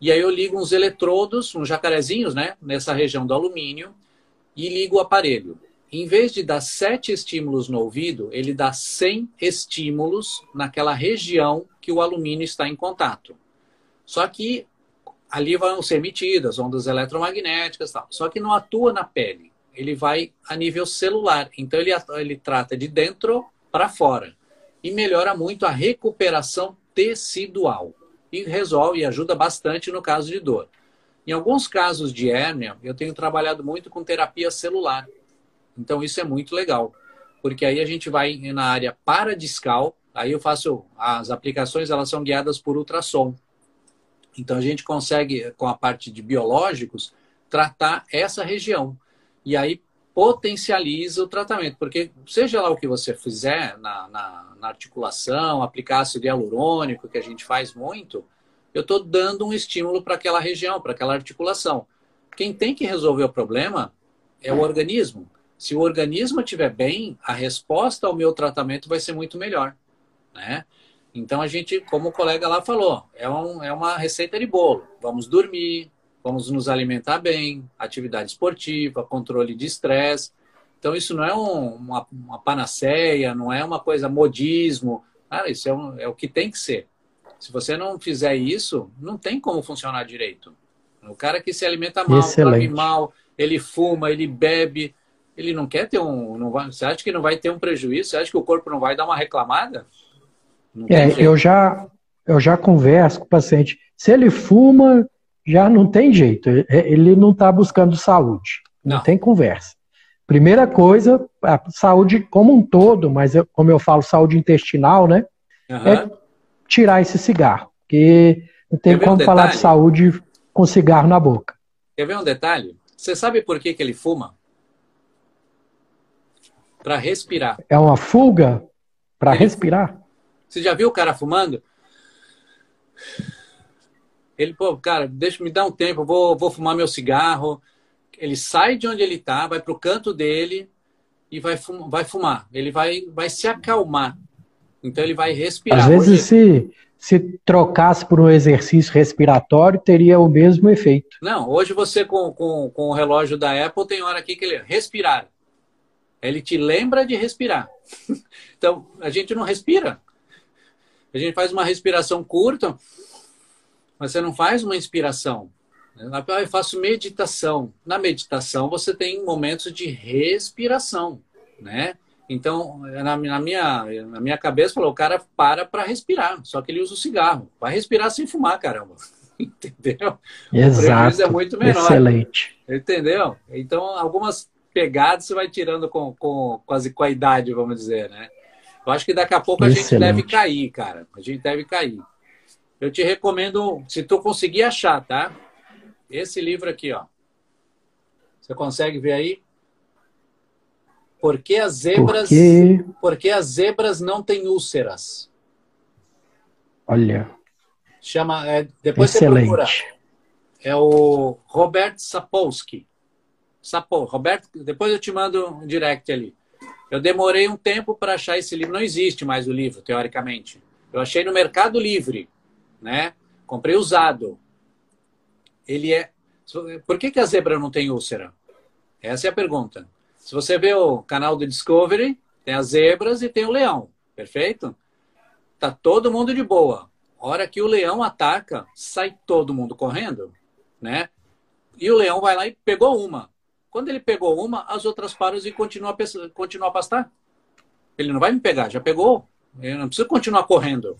e aí eu ligo uns eletrodos, uns jacarezinhos, né, nessa região do alumínio, e ligo o aparelho. Em vez de dar sete estímulos no ouvido, ele dá 100 estímulos naquela região que o alumínio está em contato. Só que ali vão ser emitidas ondas eletromagnéticas, tal. só que não atua na pele. Ele vai a nível celular. Então ele, ele trata de dentro para fora e melhora muito a recuperação tecidual e resolve e ajuda bastante no caso de dor. Em alguns casos de hérnia, eu tenho trabalhado muito com terapia celular. Então isso é muito legal, porque aí a gente vai na área paradiscal, aí eu faço as aplicações, elas são guiadas por ultrassom. Então a gente consegue com a parte de biológicos tratar essa região. E aí potencializa o tratamento, porque seja lá o que você fizer na, na, na articulação, aplicar ácido hialurônico, que a gente faz muito, eu estou dando um estímulo para aquela região, para aquela articulação. Quem tem que resolver o problema é o organismo. Se o organismo estiver bem, a resposta ao meu tratamento vai ser muito melhor. Né? Então a gente, como o colega lá falou, é, um, é uma receita de bolo. Vamos dormir, vamos nos alimentar bem, atividade esportiva, controle de estresse. Então isso não é um, uma, uma, panaceia, não é uma coisa modismo. Cara, isso é, um, é o que tem que ser. Se você não fizer isso, não tem como funcionar direito. O cara que se alimenta mal, come mal, ele fuma, ele bebe, ele não quer ter um. Não vai, você acha que não vai ter um prejuízo? Você acha que o corpo não vai dar uma reclamada?
É, eu já, eu já converso com o paciente. Se ele fuma, já não tem jeito. Ele não está buscando saúde. Não. não. tem conversa. Primeira coisa, a saúde como um todo, mas eu, como eu falo, saúde intestinal, né? Uhum. É tirar esse cigarro. Porque não tem como um falar de saúde com cigarro na boca.
Quer ver um detalhe? Você sabe por que, que ele fuma? Para respirar.
É uma fuga para respirar?
Você já viu o cara fumando? Ele, pô, cara, deixa me dar um tempo, vou, vou fumar meu cigarro. Ele sai de onde ele está, vai para o canto dele e vai, fum, vai fumar. Ele vai, vai se acalmar. Então ele vai respirar.
Às vezes, se, se trocasse por um exercício respiratório, teria o mesmo efeito.
Não, hoje você com, com, com o relógio da Apple tem hora aqui que ele respirar. Ele te lembra de respirar. então, a gente não respira. A gente faz uma respiração curta, mas você não faz uma inspiração. Eu faço meditação. Na meditação, você tem momentos de respiração, né? Então, na, na, minha, na minha cabeça, falou, o cara para para respirar, só que ele usa o cigarro. Vai respirar sem fumar, caramba. Entendeu?
Exato. O é muito menor. Excelente.
Entendeu? Então, algumas pegadas você vai tirando com, com, quase com a idade, vamos dizer, né? Eu acho que daqui a pouco a Excelente. gente deve cair, cara. A gente deve cair. Eu te recomendo, se tu conseguir achar, tá? Esse livro aqui, ó. Você consegue ver aí? Por que as zebras, Por que as zebras não têm úlceras?
Olha.
Chama, é, depois Excelente. você procura. É o Robert Sapolsky. Sapol, Roberto, depois eu te mando um direct ali. Eu demorei um tempo para achar esse livro. Não existe mais o livro, teoricamente. Eu achei no Mercado Livre, né? Comprei usado. Ele é. Por que, que a zebra não tem úlcera? Essa é a pergunta. Se você vê o canal do Discovery, tem as zebras e tem o leão, perfeito? Tá todo mundo de boa. Hora que o leão ataca, sai todo mundo correndo, né? E o leão vai lá e pegou uma. Quando ele pegou uma, as outras param e continuam a, continuam a pastar. Ele não vai me pegar, já pegou. Eu não preciso continuar correndo.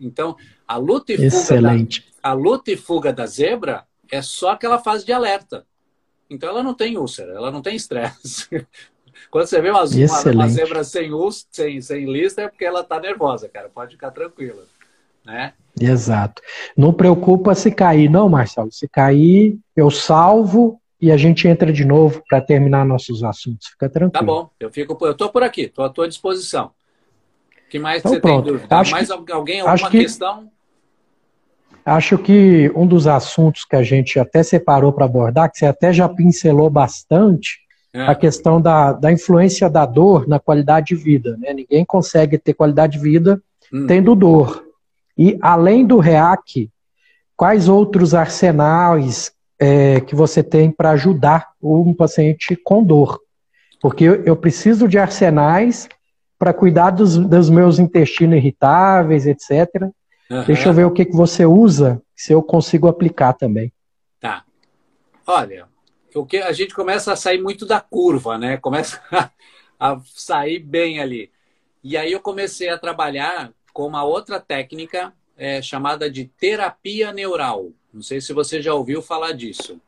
Então, a luta e fuga da, a luta e fuga da zebra é só aquela fase de alerta. Então ela não tem úlcera, ela não tem estresse. Quando você vê uma, uma, uma zebra sem, úlcera, sem, sem lista, é porque ela está nervosa, cara. Pode ficar tranquila. Né?
Exato. Não preocupa se cair, não, Marcelo. Se cair, eu salvo e a gente entra de novo para terminar nossos assuntos. Fica tranquilo. Tá
bom, eu fico, eu estou por aqui, estou à tua disposição. O que mais então, você pronto. tem dúvida? Acho mais que, alguém, alguma que, questão?
Acho que um dos assuntos que a gente até separou para abordar, que você até já pincelou bastante, é. a questão da, da influência da dor na qualidade de vida. Né? Ninguém consegue ter qualidade de vida hum. tendo dor. E além do REAC, quais outros arsenais é, que você tem para ajudar um paciente com dor. Porque eu, eu preciso de arsenais para cuidar dos, dos, meus intestinos irritáveis, etc. Uhum. Deixa eu ver o que, que você usa, se eu consigo aplicar também.
Tá. Olha, o que a gente começa a sair muito da curva, né? Começa a, a sair bem ali. E aí eu comecei a trabalhar com uma outra técnica é, chamada de terapia neural. Não sei se você já ouviu falar disso.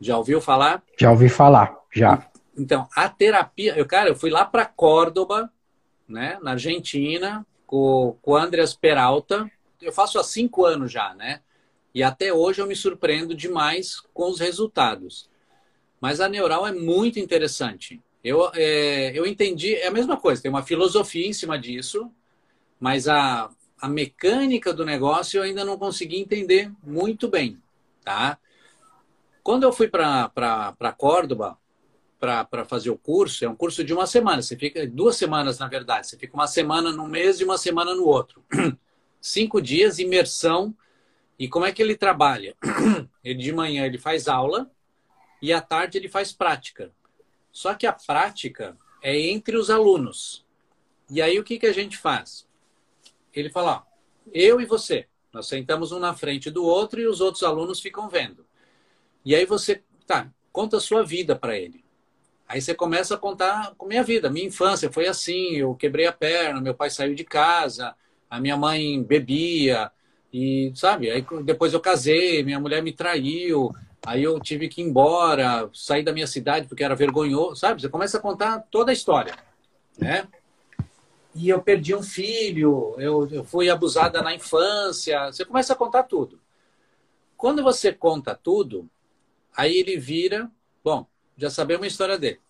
Já ouviu falar?
Já ouvi falar, já.
Então, a terapia, eu, cara, eu fui lá para Córdoba, né, na Argentina, com, com o Andreas Peralta. Eu faço há cinco anos já, né? E até hoje eu me surpreendo demais com os resultados. Mas a neural é muito interessante. Eu, é, eu entendi, é a mesma coisa, tem uma filosofia em cima disso, mas a, a mecânica do negócio eu ainda não consegui entender muito bem, tá? Quando eu fui para Córdoba para fazer o curso, é um curso de uma semana, você fica duas semanas na verdade, você fica uma semana num mês e uma semana no outro. Cinco dias, imersão. E como é que ele trabalha? Ele de manhã ele faz aula e à tarde ele faz prática. Só que a prática é entre os alunos. E aí o que, que a gente faz? Ele fala, ó, eu e você, nós sentamos um na frente do outro e os outros alunos ficam vendo. E aí você, tá, conta a sua vida para ele. Aí você começa a contar com minha vida. Minha infância foi assim, eu quebrei a perna, meu pai saiu de casa, a minha mãe bebia, e sabe, aí depois eu casei, minha mulher me traiu, aí eu tive que ir embora, sair da minha cidade porque era vergonhoso, sabe? Você começa a contar toda a história, né? E eu perdi um filho, eu, eu fui abusada na infância, você começa a contar tudo. Quando você conta tudo, Aí ele vira, bom, já sabemos a história dele.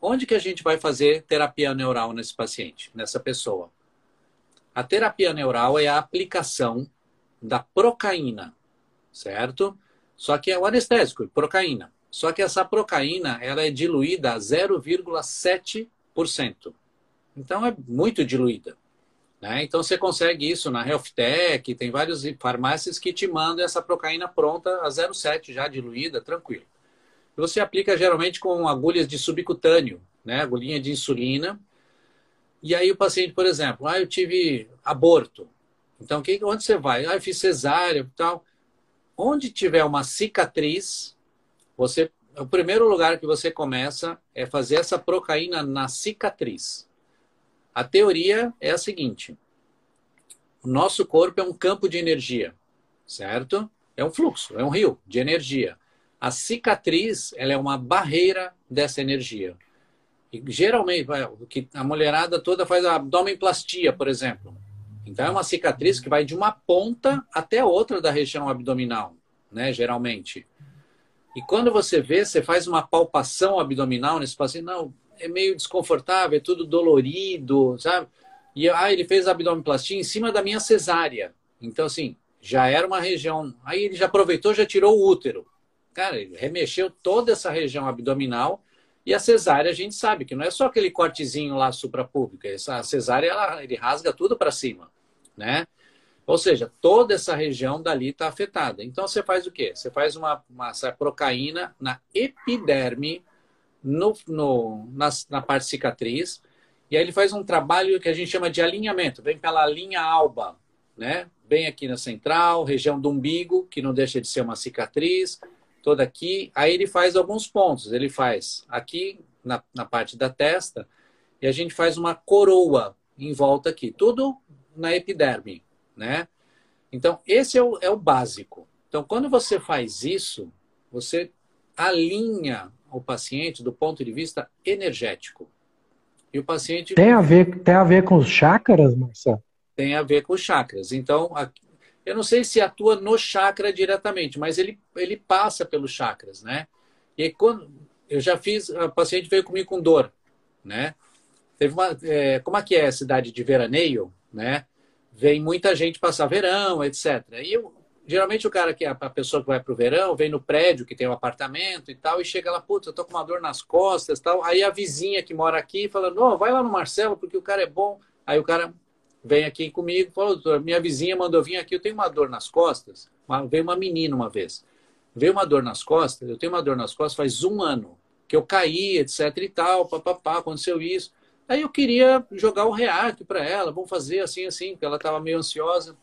Onde que a gente vai fazer terapia neural nesse paciente, nessa pessoa? A terapia neural é a aplicação da procaína, certo? Só que é o anestésico, procaína. Só que essa procaína, ela é diluída a 0,7%. Então é muito diluída. Né? Então você consegue isso na HealthTech, tem várias farmácias que te mandam essa procaína pronta a 0,7 já diluída, tranquilo. Você aplica geralmente com agulhas de subcutâneo, né? agulhinha de insulina. E aí o paciente, por exemplo, ah, eu tive aborto. Então, que, onde você vai? Ah, eu fiz cesárea e tal. Onde tiver uma cicatriz, você, o primeiro lugar que você começa é fazer essa procaína na cicatriz. A teoria é a seguinte: o nosso corpo é um campo de energia, certo? É um fluxo, é um rio de energia. A cicatriz ela é uma barreira dessa energia. E, geralmente, a mulherada toda faz a abdomenplastia, por exemplo. Então, é uma cicatriz que vai de uma ponta até outra da região abdominal, né? Geralmente. E quando você vê, você faz uma palpação abdominal nesse paciente, não, é meio desconfortável, é tudo dolorido, sabe? E ah, ele fez abdominoplastia em cima da minha cesárea. Então, assim, já era uma região. Aí ele já aproveitou, já tirou o útero. Cara, remexeu toda essa região abdominal. E a cesárea, a gente sabe que não é só aquele cortezinho lá suprapúbico. Essa cesárea, ela, ele rasga tudo para cima, né? Ou seja, toda essa região dali está afetada. Então, você faz o quê? Você faz uma, uma procaína na epiderme no, no, na, na parte cicatriz. E aí ele faz um trabalho que a gente chama de alinhamento. Vem pela linha alba, né? Bem aqui na central, região do umbigo, que não deixa de ser uma cicatriz, toda aqui. Aí ele faz alguns pontos. Ele faz aqui na, na parte da testa e a gente faz uma coroa em volta aqui. Tudo na epiderme, né? Então, esse é o, é o básico. Então, quando você faz isso, você alinha o paciente do ponto de vista energético. E o paciente.
Tem a ver, tem a ver com os chakras, Marcelo?
Tem a ver com os chakras. Então, eu não sei se atua no chakra diretamente, mas ele, ele passa pelos chakras, né? E aí, quando eu já fiz, a paciente veio comigo com dor, né? Teve uma, é, como é que é a cidade de veraneio, né? Vem muita gente passar verão, etc. E eu geralmente o cara que é a pessoa que vai pro verão, vem no prédio que tem um apartamento e tal, e chega lá, puta, eu tô com uma dor nas costas tal. Aí a vizinha que mora aqui fala, não, vai lá no Marcelo, porque o cara é bom. Aí o cara vem aqui comigo, fala, doutor, minha vizinha mandou vir aqui, eu tenho uma dor nas costas. Veio uma menina uma vez. Veio uma dor nas costas, eu tenho uma dor nas costas faz um ano, que eu caí, etc e tal, papapá, aconteceu isso. Aí eu queria jogar o react para ela, vamos fazer assim, assim, porque ela estava meio ansiosa.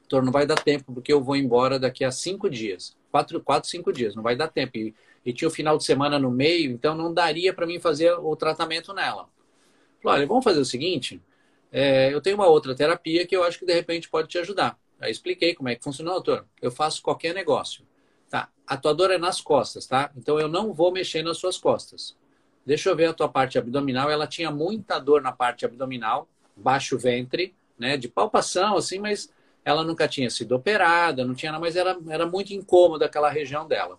Doutor, não vai dar tempo, porque eu vou embora daqui a cinco dias. Quatro, quatro cinco dias, não vai dar tempo. E, e tinha o final de semana no meio, então não daria para mim fazer o tratamento nela. Falei, olha, vamos fazer o seguinte, é, eu tenho uma outra terapia que eu acho que de repente pode te ajudar. Aí expliquei como é que funciona, doutor. Eu faço qualquer negócio. Tá, a tua dor é nas costas, tá? Então eu não vou mexer nas suas costas. Deixa eu ver a tua parte abdominal. Ela tinha muita dor na parte abdominal, baixo ventre, né? De palpação, assim, mas ela nunca tinha sido operada, não tinha nada, mas era, era muito incômoda aquela região dela.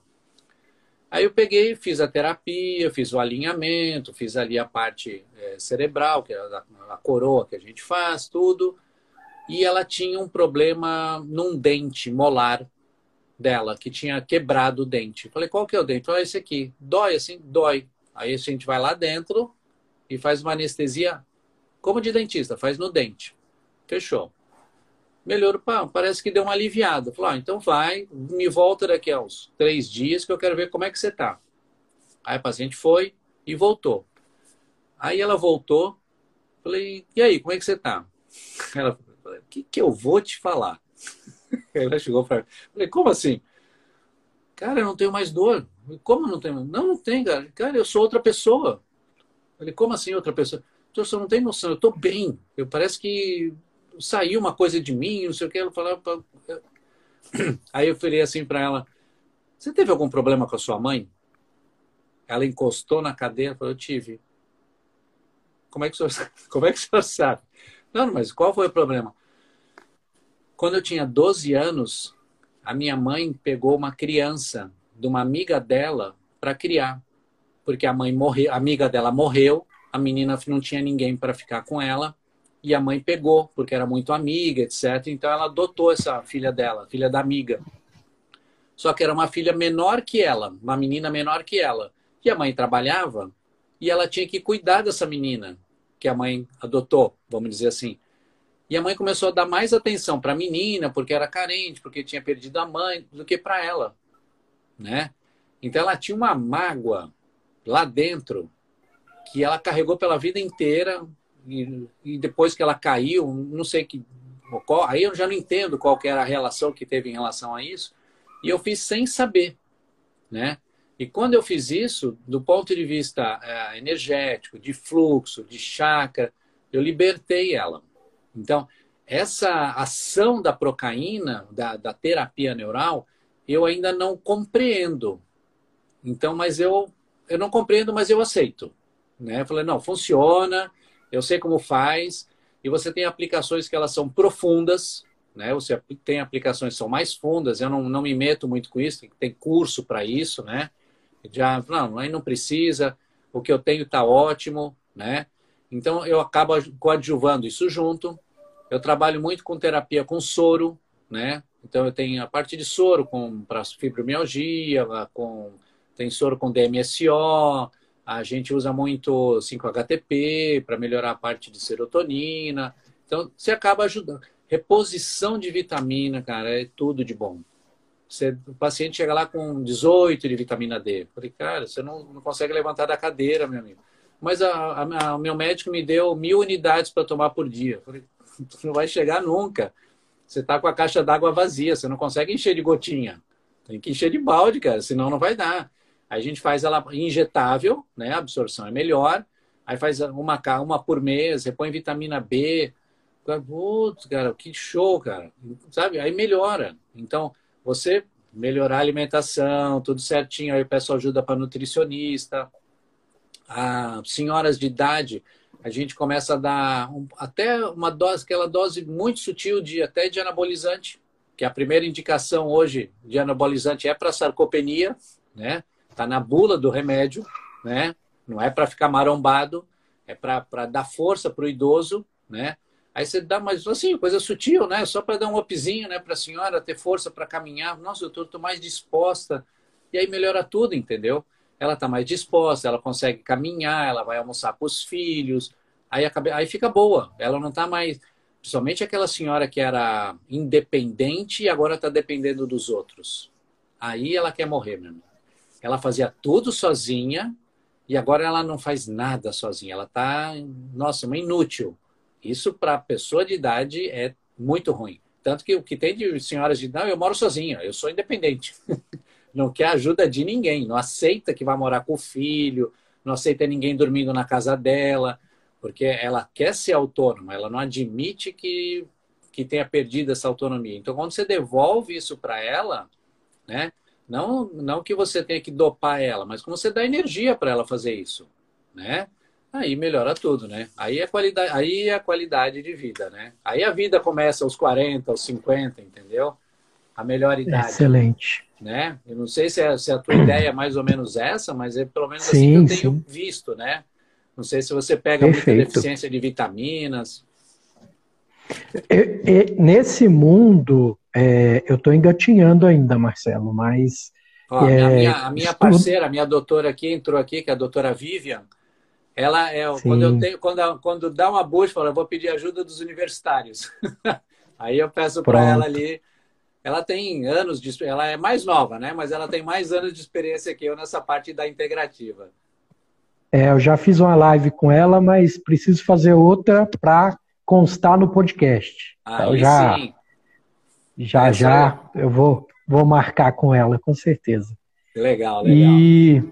Aí eu peguei, fiz a terapia, fiz o alinhamento, fiz ali a parte é, cerebral, que é a, a coroa que a gente faz, tudo. E ela tinha um problema num dente molar dela, que tinha quebrado o dente. Falei, qual que é o dente? Falei, esse aqui. Dói assim? Dói. Aí a gente vai lá dentro e faz uma anestesia, como de dentista, faz no dente. Fechou. Melhorou, pá, parece que deu uma aliviada. Falou, ah, então vai, me volta daqui a uns três dias que eu quero ver como é que você tá. Aí a paciente foi e voltou. Aí ela voltou, falei, e aí, como é que você tá? Ela falou, o que, que eu vou te falar? Ela chegou para falei, como assim? Cara, eu não tenho mais dor. Como não tenho? Não, não tem, cara. Cara, eu sou outra pessoa. Falei, como assim outra pessoa? Então, você não tem noção, eu estou bem. Eu parece que saiu uma coisa de mim, não sei o que. Ela falava. Aí eu falei assim para ela: Você teve algum problema com a sua mãe? Ela encostou na cadeira e falou: Eu tive. Como é que o senhor, como é que o senhor sabe? Não, mas qual foi o problema? Quando eu tinha 12 anos, a minha mãe pegou uma criança de uma amiga dela para criar. Porque a mãe morreu, a amiga dela morreu, a menina não tinha ninguém para ficar com ela e a mãe pegou, porque era muito amiga, etc. Então ela adotou essa filha dela, filha da amiga. Só que era uma filha menor que ela, uma menina menor que ela. E a mãe trabalhava e ela tinha que cuidar dessa menina que a mãe adotou, vamos dizer assim. E a mãe começou a dar mais atenção para a menina, porque era carente, porque tinha perdido a mãe, do que para ela, né? Então ela tinha uma mágoa lá dentro que ela carregou pela vida inteira, e, e depois que ela caiu, não sei que. Aí eu já não entendo qual que era a relação que teve em relação a isso. E eu fiz sem saber, né? E quando eu fiz isso, do ponto de vista é, energético, de fluxo, de chakra, eu libertei ela. Então, essa ação da procaína, da, da terapia neural, eu ainda não compreendo. Então, mas eu, eu não compreendo, mas eu aceito. Né? Eu falei, não, funciona, eu sei como faz, e você tem aplicações que elas são profundas, né? Você tem aplicações que são mais fundas, eu não, não me meto muito com isso, tem curso para isso, né? Já, não, aí não precisa, o que eu tenho está ótimo, né? Então eu acabo coadjuvando isso junto. Eu trabalho muito com terapia com soro, né? Então eu tenho a parte de soro com para fibromialgia, com tem soro com DMSO, a gente usa muito 5-HTP para melhorar a parte de serotonina. Então, você acaba ajudando. Reposição de vitamina, cara, é tudo de bom. Você, o paciente chega lá com 18 de vitamina D. Eu falei, cara, você não, não consegue levantar da cadeira, meu amigo. Mas o meu médico me deu mil unidades para tomar por dia. Eu falei, não vai chegar nunca. Você está com a caixa d'água vazia, você não consegue encher de gotinha. Tem que encher de balde, cara, senão não vai dar. Aí a gente faz ela injetável, né? A absorção é melhor. Aí faz uma, uma por mês, repõe vitamina B. Putz, cara, que show, cara. Sabe? Aí melhora. Então, você melhorar a alimentação, tudo certinho. Aí eu peço ajuda para nutricionista. A senhoras de idade, a gente começa a dar um, até uma dose, aquela dose muito sutil de até de anabolizante, que a primeira indicação hoje de anabolizante é para sarcopenia, né? Está na bula do remédio, né? Não é para ficar marombado, é para dar força para o idoso, né? Aí você dá mais, assim, coisa sutil, né? Só para dar um upzinho, né? Para a senhora ter força para caminhar. Nossa, doutor, estou mais disposta. E aí melhora tudo, entendeu? Ela está mais disposta, ela consegue caminhar, ela vai almoçar com os filhos. Aí, aí fica boa. Ela não está mais. Principalmente aquela senhora que era independente e agora está dependendo dos outros. Aí ela quer morrer, meu irmão. Ela fazia tudo sozinha e agora ela não faz nada sozinha. Ela está, nossa, uma inútil. Isso para pessoa de idade é muito ruim. Tanto que o que tem de senhoras de idade, eu moro sozinha, eu sou independente. não quer ajuda de ninguém, não aceita que vai morar com o filho, não aceita ninguém dormindo na casa dela, porque ela quer ser autônoma, ela não admite que, que tenha perdido essa autonomia. Então, quando você devolve isso para ela, né, não, não que você tenha que dopar ela, mas como você dá energia para ela fazer isso, né? Aí melhora tudo, né? Aí é qualidade, aí é a qualidade de vida, né? Aí a vida começa aos 40, aos 50, entendeu? A melhor idade.
Excelente.
né? Eu não sei se, é, se a tua ideia é mais ou menos essa, mas é pelo menos sim, assim que eu tenho sim. visto, né? Não sei se você pega Perfeito. muita deficiência de vitaminas.
nesse mundo, é, eu estou engatinhando ainda, Marcelo, mas.
Ó, é, a minha, a minha parceira, a minha doutora aqui, entrou aqui, que é a doutora Vivian, ela é. Quando, eu tenho, quando, quando dá uma busca, fala, eu vou pedir ajuda dos universitários. Aí eu peço para ela ali. Ela tem anos de. Ela é mais nova, né? Mas ela tem mais anos de experiência que eu nessa parte da integrativa.
É, eu já fiz uma live com ela, mas preciso fazer outra para constar no podcast.
Aí então, já, sim.
Já, Essa já, é... eu vou, vou marcar com ela, com certeza.
Legal, legal.
E,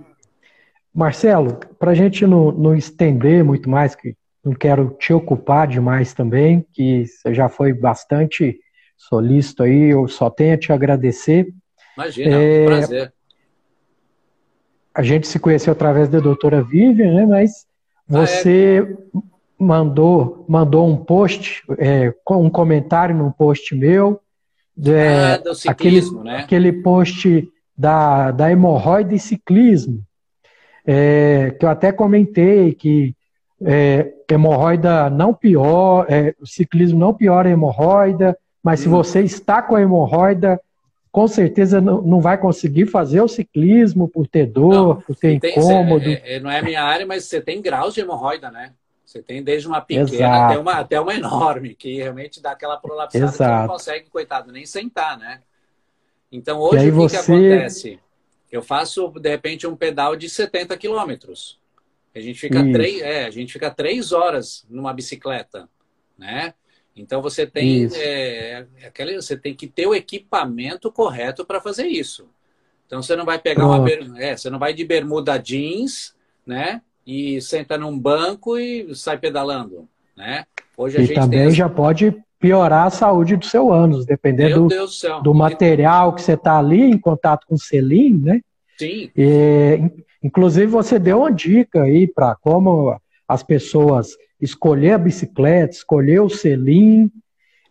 Marcelo, para a gente não, não estender muito mais, que não quero te ocupar demais também, que você já foi bastante solícito aí, eu só tenho a te agradecer.
Imagina, é, um prazer
a gente se conheceu através da doutora Vivian, né? Mas você ah, é? mandou, mandou um post, é, um comentário num post meu.
É, ah, do ciclismo,
aquele, né? Aquele post da, da hemorroida e ciclismo. É, que eu até comentei que é, hemorroida não pior, é, o ciclismo não piora a hemorroida, mas hum. se você está com a hemorroida, com certeza não, não vai conseguir fazer o ciclismo por ter dor, não, por ter tem, incômodo.
É, é, não é minha área, mas você tem graus de hemorroida, né? Você tem desde uma pequena até uma, até uma enorme, que realmente dá aquela prolapsada Exato. que não consegue, coitado, nem sentar, né? Então, hoje, o que, você... que acontece? Eu faço, de repente, um pedal de 70 quilômetros. A gente fica três, é, a gente fica três horas numa bicicleta, né? Então você tem, é, é, aquela, você tem que ter o equipamento correto para fazer isso. Então você não vai pegar Pronto. uma é, você não vai de bermuda jeans, né? E senta num banco e sai pedalando, né?
Hoje a e gente também já pode piorar a saúde do seu ânus, dependendo do, do, do, material que você está ali em contato com o selim, né?
Sim.
E, inclusive você deu uma dica aí para como as pessoas escolher a bicicleta, escolher o selim.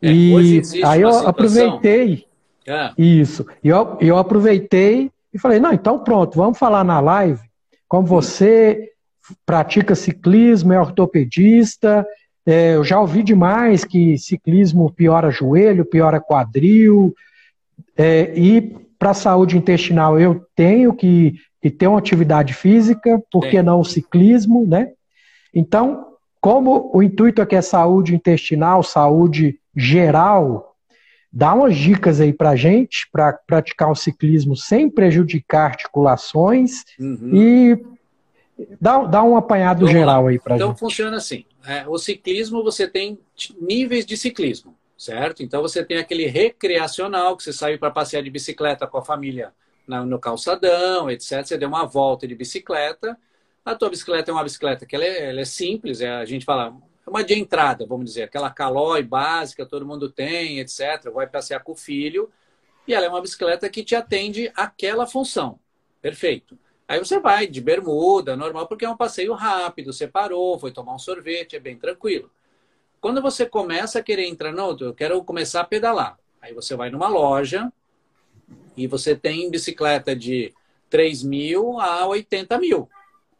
É, e aí eu aproveitei. É. Isso. E eu, eu aproveitei e falei, não, então pronto, vamos falar na live. Como você pratica ciclismo, é ortopedista, é, eu já ouvi demais que ciclismo piora joelho, piora quadril, é, e para a saúde intestinal eu tenho que, que ter uma atividade física, por que não o ciclismo, né? Então, como o intuito aqui é saúde intestinal, saúde geral, dá umas dicas aí para gente para praticar o ciclismo sem prejudicar articulações uhum. e dá, dá um apanhado Vamos geral aí para
então,
gente.
Então funciona assim. É, o ciclismo você tem níveis de ciclismo, certo? Então você tem aquele recreacional que você sai para passear de bicicleta com a família no calçadão, etc. Você deu uma volta de bicicleta a tua bicicleta é uma bicicleta que ela é, ela é simples, é, a gente fala, é uma de entrada, vamos dizer, aquela calói básica, todo mundo tem, etc. Vai passear com o filho, e ela é uma bicicleta que te atende aquela função. Perfeito. Aí você vai de bermuda, normal, porque é um passeio rápido, você parou, foi tomar um sorvete, é bem tranquilo. Quando você começa a querer entrar, não, eu quero começar a pedalar. Aí você vai numa loja e você tem bicicleta de 3 mil a 80 mil.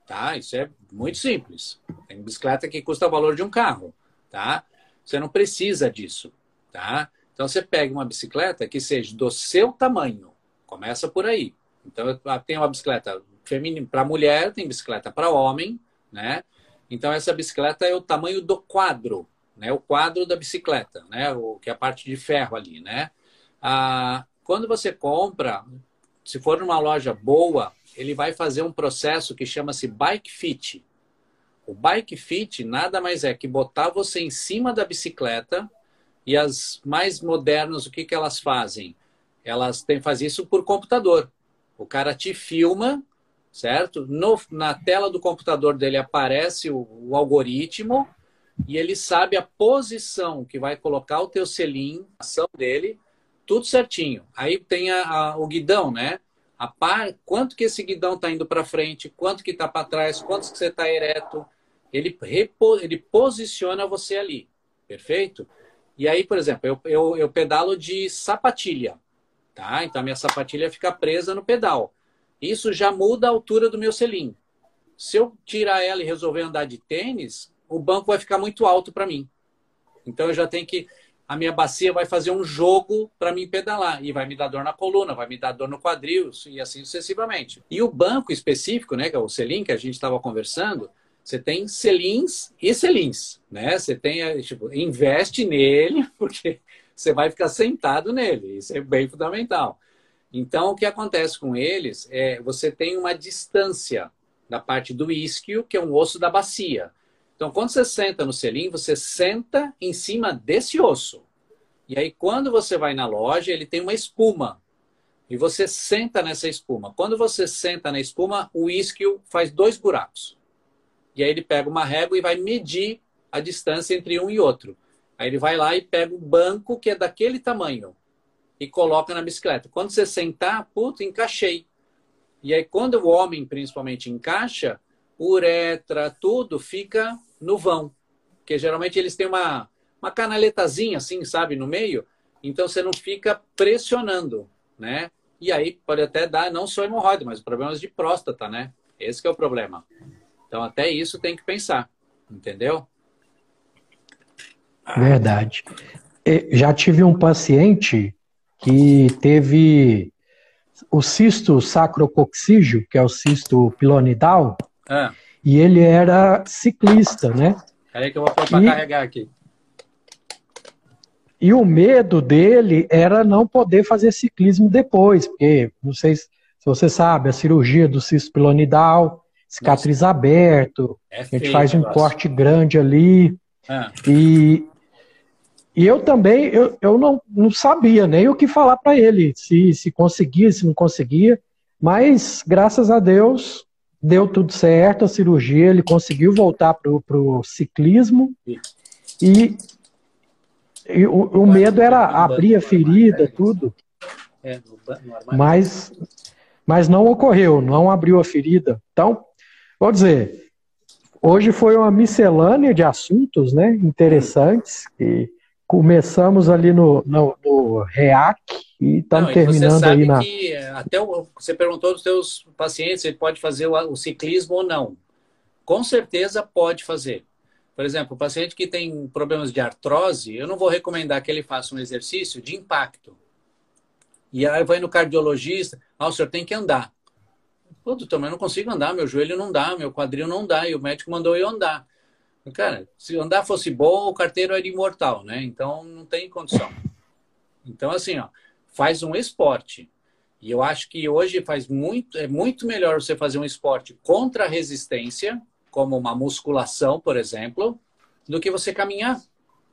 Tá? Isso é muito simples. Tem bicicleta que custa o valor de um carro, tá? Você não precisa disso, tá? Então você pega uma bicicleta que seja do seu tamanho. Começa por aí. Então tem uma bicicleta feminina para mulher, tem bicicleta para homem, né? Então essa bicicleta é o tamanho do quadro, né? O quadro da bicicleta, né? O que é a parte de ferro ali, né? Ah, quando você compra, se for numa loja boa, ele vai fazer um processo que chama-se bike fit. O bike fit nada mais é que botar você em cima da bicicleta e as mais modernas, o que, que elas fazem? Elas têm fazer isso por computador. O cara te filma, certo? No, na tela do computador dele aparece o, o algoritmo e ele sabe a posição que vai colocar o teu selim, a ação dele, tudo certinho. Aí tem a, a, o guidão, né? a par, quanto que esse guidão está indo para frente, quanto que está para trás, quanto que você está ereto. Ele, repo, ele posiciona você ali, perfeito? E aí, por exemplo, eu, eu, eu pedalo de sapatilha, Tá? Então minha sapatilha fica presa no pedal. Isso já muda a altura do meu selim. Se eu tirar ela e resolver andar de tênis, o banco vai ficar muito alto para mim. Então eu já tenho que a minha bacia vai fazer um jogo para mim pedalar e vai me dar dor na coluna, vai me dar dor no quadril e assim sucessivamente. E o banco específico, né, que é o selim que a gente estava conversando, você tem selins e selins, né? Você tem, tipo, investe nele porque você vai ficar sentado nele. Isso é bem fundamental. Então, o que acontece com eles é você tem uma distância da parte do isquio, que é um osso da bacia. Então, quando você senta no selim, você senta em cima desse osso. E aí, quando você vai na loja, ele tem uma espuma. E você senta nessa espuma. Quando você senta na espuma, o isquio faz dois buracos. E aí ele pega uma régua e vai medir a distância entre um e outro. Aí ele vai lá e pega o banco que é daquele tamanho e coloca na bicicleta. Quando você sentar, puto, encaixei. E aí, quando o homem principalmente encaixa, uretra, tudo fica no vão. Porque geralmente eles têm uma, uma canaletazinha assim, sabe, no meio. Então você não fica pressionando, né? E aí pode até dar não só hemorroida, mas problemas de próstata, né? Esse é o problema. Então até isso tem que pensar, entendeu?
Verdade. Já tive um paciente que teve o cisto sacrococcígeo, que é o cisto pilonidal, ah. E ele era ciclista, né?
Peraí que eu vou pôr para carregar aqui.
E o medo dele era não poder fazer ciclismo depois, porque, não sei se você sabe, a cirurgia do cisto pilonidal, cicatriz Nossa. aberto, é a gente faz um negócio. corte grande ali. Ah. E, e eu também, eu, eu não, não sabia nem o que falar para ele, se, se conseguia, se não conseguia, mas graças a Deus deu tudo certo, a cirurgia, ele conseguiu voltar para o ciclismo e, e o, o, medo era abrir a ferida, tudo. É, mas, mas não ocorreu, não abriu a ferida. Então, vou dizer, hoje foi uma miscelânea de assuntos né, interessantes que começamos ali no, no, no REAC e estamos terminando aí na.
Que eh, até o, você perguntou dos seus pacientes se ele pode fazer o, o, ciclismo ou não. Com certeza pode fazer. Por exemplo, o paciente que tem problemas de artrose, eu não vou recomendar que ele faça um exercício de impacto. E aí vai no cardiologista, ah, o senhor tem que andar. Pô, doutor, mas eu não consigo andar, meu joelho não dá, meu quadril não dá, e o médico mandou eu andar. Cara, se andar fosse bom, o carteiro era imortal, né? Então não tem condição. Então, assim, ó, faz um esporte. E eu acho que hoje faz muito, é muito melhor você fazer um esporte contra a resistência, como uma musculação, por exemplo, do que você caminhar.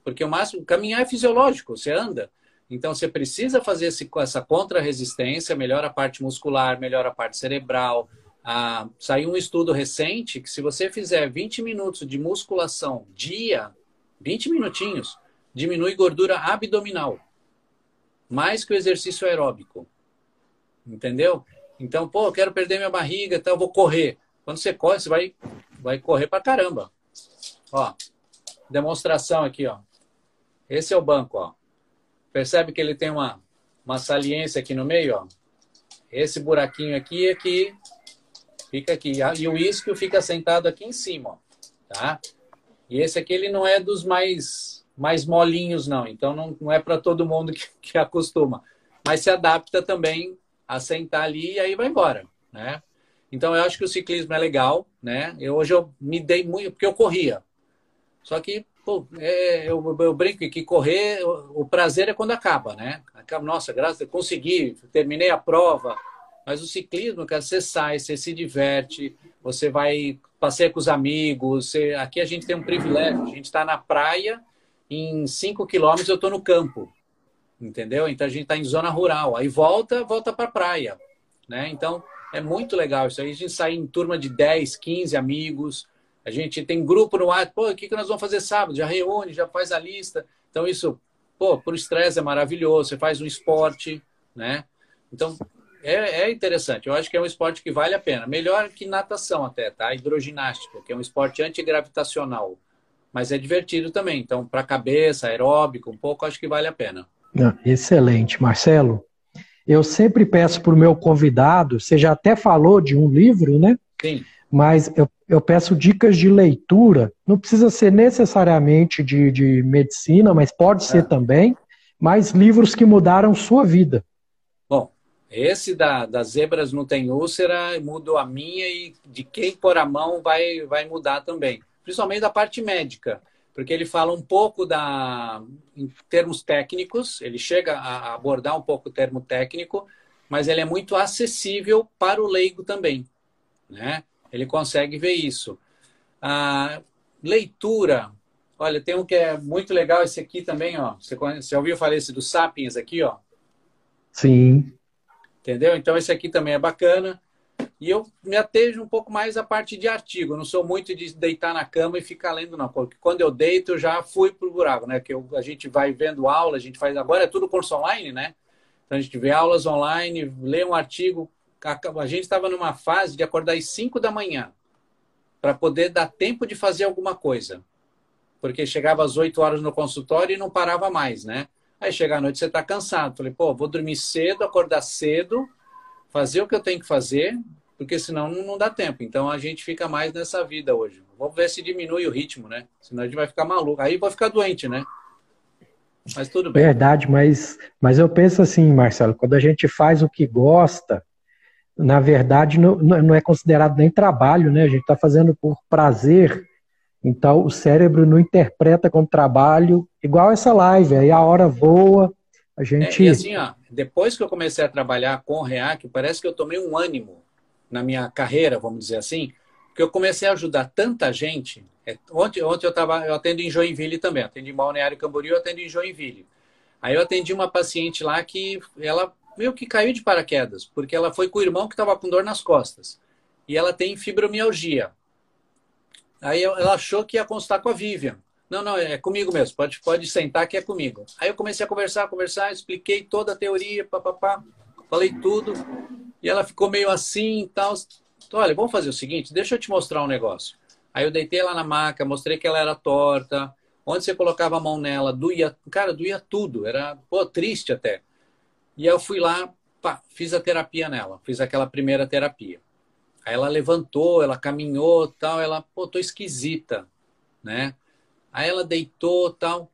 Porque o máximo, caminhar é fisiológico, você anda. Então você precisa fazer esse, essa contra-resistência, melhora a parte muscular, melhora a parte cerebral. Ah, saiu um estudo recente que se você fizer 20 minutos de musculação dia, 20 minutinhos, diminui gordura abdominal mais que o exercício aeróbico. Entendeu? Então, pô, eu quero perder minha barriga, então eu vou correr. Quando você corre, você vai, vai correr pra caramba. Ó, demonstração aqui, ó. Esse é o banco, ó. Percebe que ele tem uma, uma saliência aqui no meio, ó. Esse buraquinho aqui é que fica aqui. E o isquio fica sentado aqui em cima, ó. Tá? E esse aqui, ele não é dos mais mais molinhos, não. Então, não, não é para todo mundo que, que acostuma. Mas se adapta também a sentar ali e aí vai embora, né? Então, eu acho que o ciclismo é legal, né? Eu, hoje eu me dei muito, porque eu corria. Só que, pô, é, eu, eu, brinco que correr, o, o, prazer é quando acaba, né? Nossa, graças a consegui, terminei a prova. Mas o ciclismo, cara, você sai, você se diverte, você vai passeia com os amigos. Você... Aqui a gente tem um privilégio, a gente está na praia em 5 quilômetros eu estou no campo, entendeu? Então a gente está em zona rural. Aí volta, volta para a praia, né? Então é muito legal isso aí. A gente sai em turma de 10, 15 amigos. A gente tem grupo no WhatsApp. Pô, o que, que nós vamos fazer sábado? Já reúne, já faz a lista. Então isso, pô, por estresse é maravilhoso. Você faz um esporte, né? Então é, é, interessante. Eu acho que é um esporte que vale a pena. Melhor que natação até, tá? Hidroginástica, que é um esporte antigravitacional mas é divertido também. Então, para a cabeça, aeróbico, um pouco, acho que vale a pena.
excelente. Marcelo, eu sempre peço para o meu convidado, você já até falou de um livro, né?
Sim.
Mas eu, eu peço dicas de leitura, não precisa ser necessariamente de, de medicina, mas pode ser é. também, mas livros que mudaram sua vida.
Esse da, das zebras não tem úlcera mudou a minha e de quem pôr a mão vai, vai mudar também. Principalmente da parte médica porque ele fala um pouco da, em termos técnicos, ele chega a abordar um pouco o termo técnico, mas ele é muito acessível para o leigo também, né? Ele consegue ver isso. A leitura, olha, tem um que é muito legal, esse aqui também, ó. Você, você ouviu falar esse do Sapiens aqui, ó?
Sim.
Entendeu? Então esse aqui também é bacana. E eu me atejo um pouco mais à parte de artigo. Eu não sou muito de deitar na cama e ficar lendo, não. Porque quando eu deito, eu já fui pro buraco, né? Que eu, a gente vai vendo aula, a gente faz. Agora é tudo curso online, né? Então a gente vê aulas online, lê um artigo. A gente estava numa fase de acordar às 5 da manhã para poder dar tempo de fazer alguma coisa. Porque chegava às 8 horas no consultório e não parava mais, né? Aí chega à noite você está cansado. Falei, pô, vou dormir cedo, acordar cedo, fazer o que eu tenho que fazer, porque senão não dá tempo. Então a gente fica mais nessa vida hoje. Vamos ver se diminui o ritmo, né? Senão a gente vai ficar maluco. Aí vai ficar doente, né? Mas tudo bem.
Verdade, mas, mas eu penso assim, Marcelo, quando a gente faz o que gosta, na verdade não, não é considerado nem trabalho, né? A gente está fazendo por prazer. Então o cérebro não interpreta como trabalho, igual essa live. Aí a hora voa, a gente.
É, e assim, ó, depois que eu comecei a trabalhar com o React, parece que eu tomei um ânimo na minha carreira, vamos dizer assim, que eu comecei a ajudar tanta gente. É, ontem, ontem eu tava, eu atendo em Joinville também, atendo em Balneário Camboriú, eu atendo em Joinville. Aí eu atendi uma paciente lá que ela meio que caiu de paraquedas, porque ela foi com o irmão que estava com dor nas costas. E ela tem fibromialgia. Aí ela achou que ia constar com a Vivian. Não, não, é comigo mesmo, pode, pode sentar que é comigo. Aí eu comecei a conversar, conversar, expliquei toda a teoria, papapá, falei tudo. E ela ficou meio assim e tal. Então, olha, vamos fazer o seguinte, deixa eu te mostrar um negócio. Aí eu deitei ela na maca, mostrei que ela era torta. Onde você colocava a mão nela, doía, cara, doía tudo. Era, pô, triste até. E eu fui lá, pá, fiz a terapia nela. Fiz aquela primeira terapia. Aí ela levantou, ela caminhou, tal. Ela, pô, tô esquisita, né? Aí ela deitou, tal.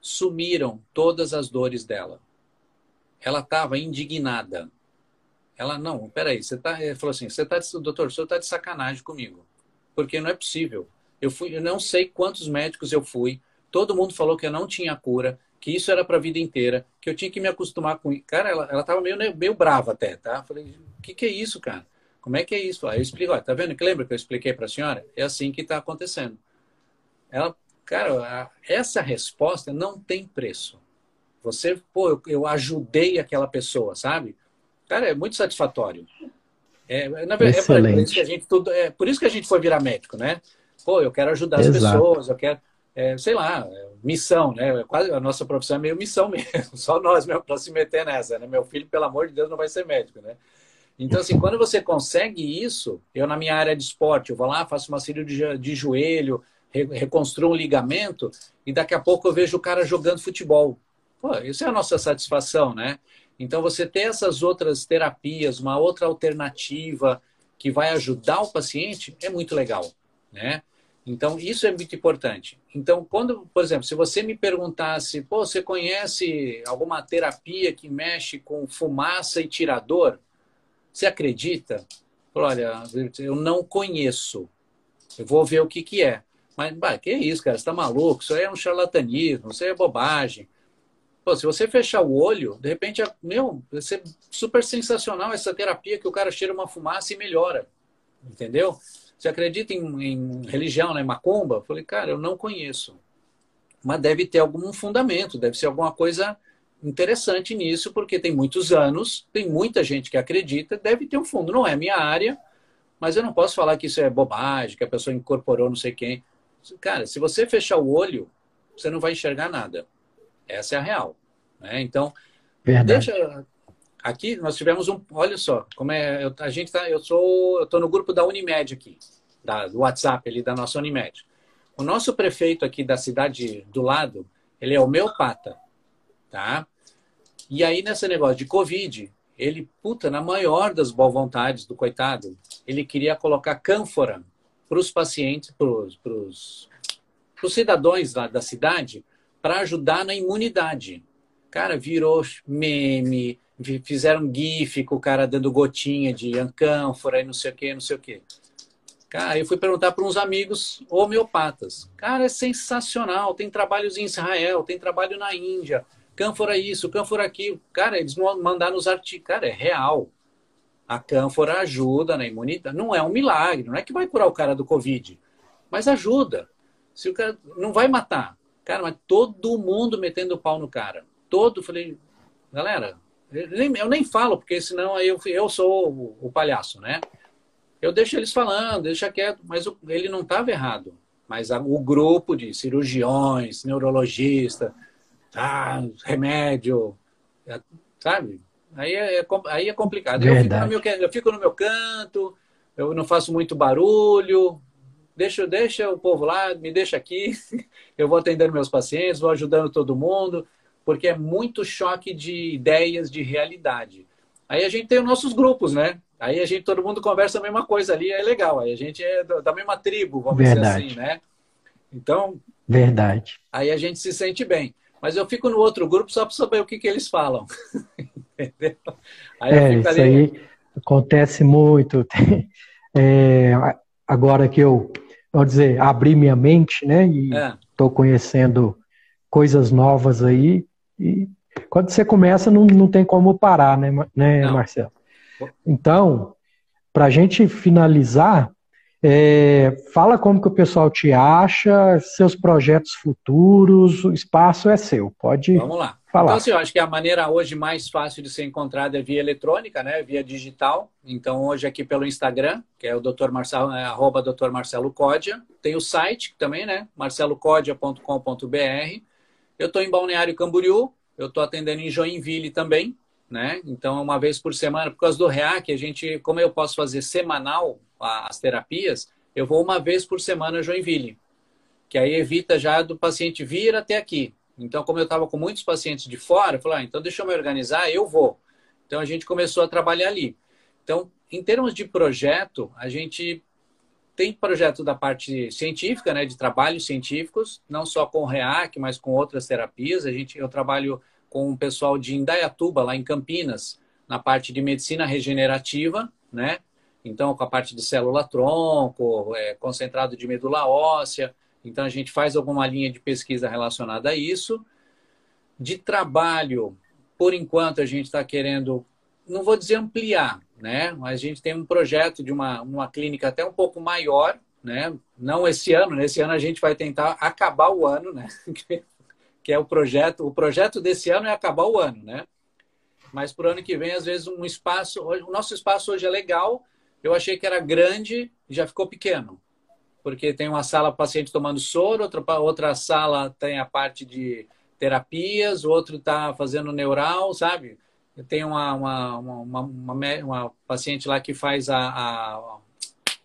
Sumiram todas as dores dela. Ela estava indignada. Ela, não, peraí, você tá. Ele falou assim: você tá, doutor, senhor está de sacanagem comigo. Porque não é possível. Eu fui, eu não sei quantos médicos eu fui, todo mundo falou que eu não tinha cura, que isso era para a vida inteira, que eu tinha que me acostumar com. Cara, ela, ela tava meio, meio brava até, tá? Falei, o que, que é isso, cara? Como é que é isso? Aí eu explico, ó, tá vendo que lembra que eu expliquei para a senhora? É assim que está acontecendo. Ela, cara, essa resposta não tem preço. Você, pô, eu, ajudei aquela pessoa, sabe? Cara, é muito satisfatório. É, na verdade, é por isso que a gente tudo, é por isso que a gente foi virar médico, né? Pô, eu quero ajudar as Exato. pessoas, eu quero, é, sei lá, é, missão, né? É quase a nossa profissão é meio missão mesmo, só nós mesmo para se meter nessa, né? Meu filho, pelo amor de Deus, não vai ser médico, né? Então, assim, quando você consegue isso, eu na minha área de esporte, eu vou lá, faço uma cirurgia de joelho, reconstruo um ligamento, e daqui a pouco eu vejo o cara jogando futebol. Pô, isso é a nossa satisfação, né? Então, você ter essas outras terapias, uma outra alternativa que vai ajudar o paciente é muito legal, né? Então, isso é muito importante. Então, quando, por exemplo, se você me perguntasse, pô, você conhece alguma terapia que mexe com fumaça e tirador? Você acredita? Olha, eu não conheço. Eu vou ver o que, que é. Mas, bah, que é isso, cara? Você está maluco? Isso aí é um charlatanismo, isso aí é bobagem. Pô, se você fechar o olho, de repente, meu, vai ser super sensacional essa terapia que o cara cheira uma fumaça e melhora. Entendeu? Você acredita em, em religião, né? Macumba? Eu falei, cara, eu não conheço. Mas deve ter algum fundamento, deve ser alguma coisa interessante nisso, porque tem muitos anos, tem muita gente que acredita, deve ter um fundo. Não é minha área, mas eu não posso falar que isso é bobagem, que a pessoa incorporou não sei quem. Cara, se você fechar o olho, você não vai enxergar nada. Essa é a real. Né? Então, Verdade. deixa. Aqui nós tivemos um. Olha só, como é. Eu, a gente tá. Eu sou. Eu estou no grupo da Unimed aqui, da, do WhatsApp ali da nossa Unimed. O nosso prefeito aqui da cidade do lado, ele é homeopata, tá? E aí, nesse negócio de Covid, ele, puta, na maior das boas vontades do coitado, ele queria colocar cânfora para os pacientes, para os cidadãos lá da cidade, para ajudar na imunidade. Cara, virou meme, fizeram gif com o cara dando gotinha de cânfora e não sei o que, não sei o que. Cara, eu fui perguntar para uns amigos homeopatas. Cara, é sensacional. Tem trabalhos em Israel, tem trabalho na Índia. Cânfora isso, cânfora aquilo. Cara, eles mandaram os artigos. Cara, é real. A cânfora ajuda na imunidade. Não é um milagre, não é que vai curar o cara do Covid, mas ajuda. Se o cara não vai matar. Cara, mas todo mundo metendo o pau no cara. Todo, falei, galera, eu nem, eu nem falo, porque senão eu, eu sou o, o palhaço, né? Eu deixo eles falando, deixa quieto, mas o, ele não estava errado. Mas a, o grupo de cirurgiões, neurologista, tá, remédio, é, sabe? Aí é, é aí é complicado. Eu fico, meu, eu fico, no meu, canto, eu não faço muito barulho, deixa, deixa o povo lá, me deixa aqui, eu vou atendendo meus pacientes, vou ajudando todo mundo, porque é muito choque de ideias, de realidade. Aí a gente tem os nossos grupos, né? Aí a gente, todo mundo conversa a mesma coisa ali, é legal. Aí a gente é da mesma tribo, vamos Verdade. dizer assim, né? Então.
Verdade.
Aí a gente se sente bem. Mas eu fico no outro grupo só para saber o que, que eles falam.
Entendeu? Aí é, isso ali... aí acontece muito. É, agora que eu, vou dizer, abri minha mente, né? E estou é. conhecendo coisas novas aí. E quando você começa, não, não tem como parar, né, né Marcelo? Então, para a gente finalizar, é, fala como que o pessoal te acha, seus projetos futuros, o espaço é seu. Pode
Vamos lá. Falar. Então, assim, eu acho que a maneira hoje mais fácil de ser encontrada é via eletrônica, né? Via digital. Então, hoje aqui pelo Instagram, que é o Dr. Marcelo, é, arroba Dr. Marcelo. Tem o site também, né? marcelocodia.com.br. Eu estou em Balneário Camboriú, eu estou atendendo em Joinville também, né? Então, uma vez por semana, por causa do REAC, a gente, como eu posso fazer semanal as terapias, eu vou uma vez por semana a Joinville, que aí evita já do paciente vir até aqui. Então, como eu estava com muitos pacientes de fora, eu falei, ah, então deixa eu me organizar, eu vou. Então, a gente começou a trabalhar ali. Então, em termos de projeto, a gente tem projeto da parte científica, né, de trabalhos científicos, não só com REAC, mas com outras terapias. A gente, eu trabalho com o pessoal de Indaiatuba, lá em Campinas, na parte de medicina regenerativa, né? Então, com a parte de célula-tronco, é, concentrado de medula óssea. Então, a gente faz alguma linha de pesquisa relacionada a isso. De trabalho, por enquanto, a gente está querendo, não vou dizer ampliar, né? Mas a gente tem um projeto de uma, uma clínica até um pouco maior, né? Não esse ano, nesse ano a gente vai tentar acabar o ano, né? que é o projeto. O projeto desse ano é acabar o ano, né? Mas para o ano que vem, às vezes, um espaço. O nosso espaço hoje é legal. Eu achei que era grande e já ficou pequeno. Porque tem uma sala paciente tomando soro, outra, outra sala tem a parte de terapias, outro está fazendo neural, sabe? Tem uma, uma, uma, uma, paciente lá que faz a,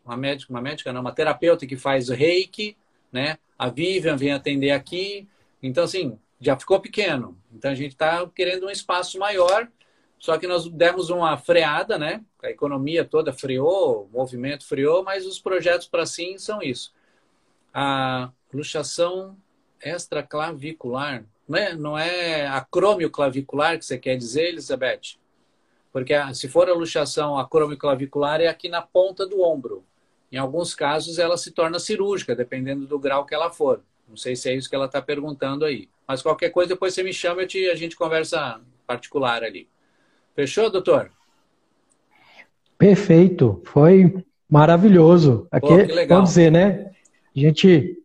uma médica, uma médica não, uma terapeuta que faz reiki, né? A Vivian vem atender aqui. Então, assim, já ficou pequeno. Então, a gente está querendo um espaço maior, só que nós demos uma freada, né? A economia toda freou, o movimento freou, mas os projetos para sim são isso. A luxação extraclavicular, não é, não é acrômio clavicular que você quer dizer, Elizabeth? Porque se for a luxação acrômio clavicular é aqui na ponta do ombro. Em alguns casos ela se torna cirúrgica, dependendo do grau que ela for. Não sei se é isso que ela está perguntando aí. Mas qualquer coisa, depois você me chama e a gente conversa particular ali. Fechou, doutor?
Perfeito. Foi maravilhoso. Aqui, Pô, que legal. Vamos dizer, né? A gente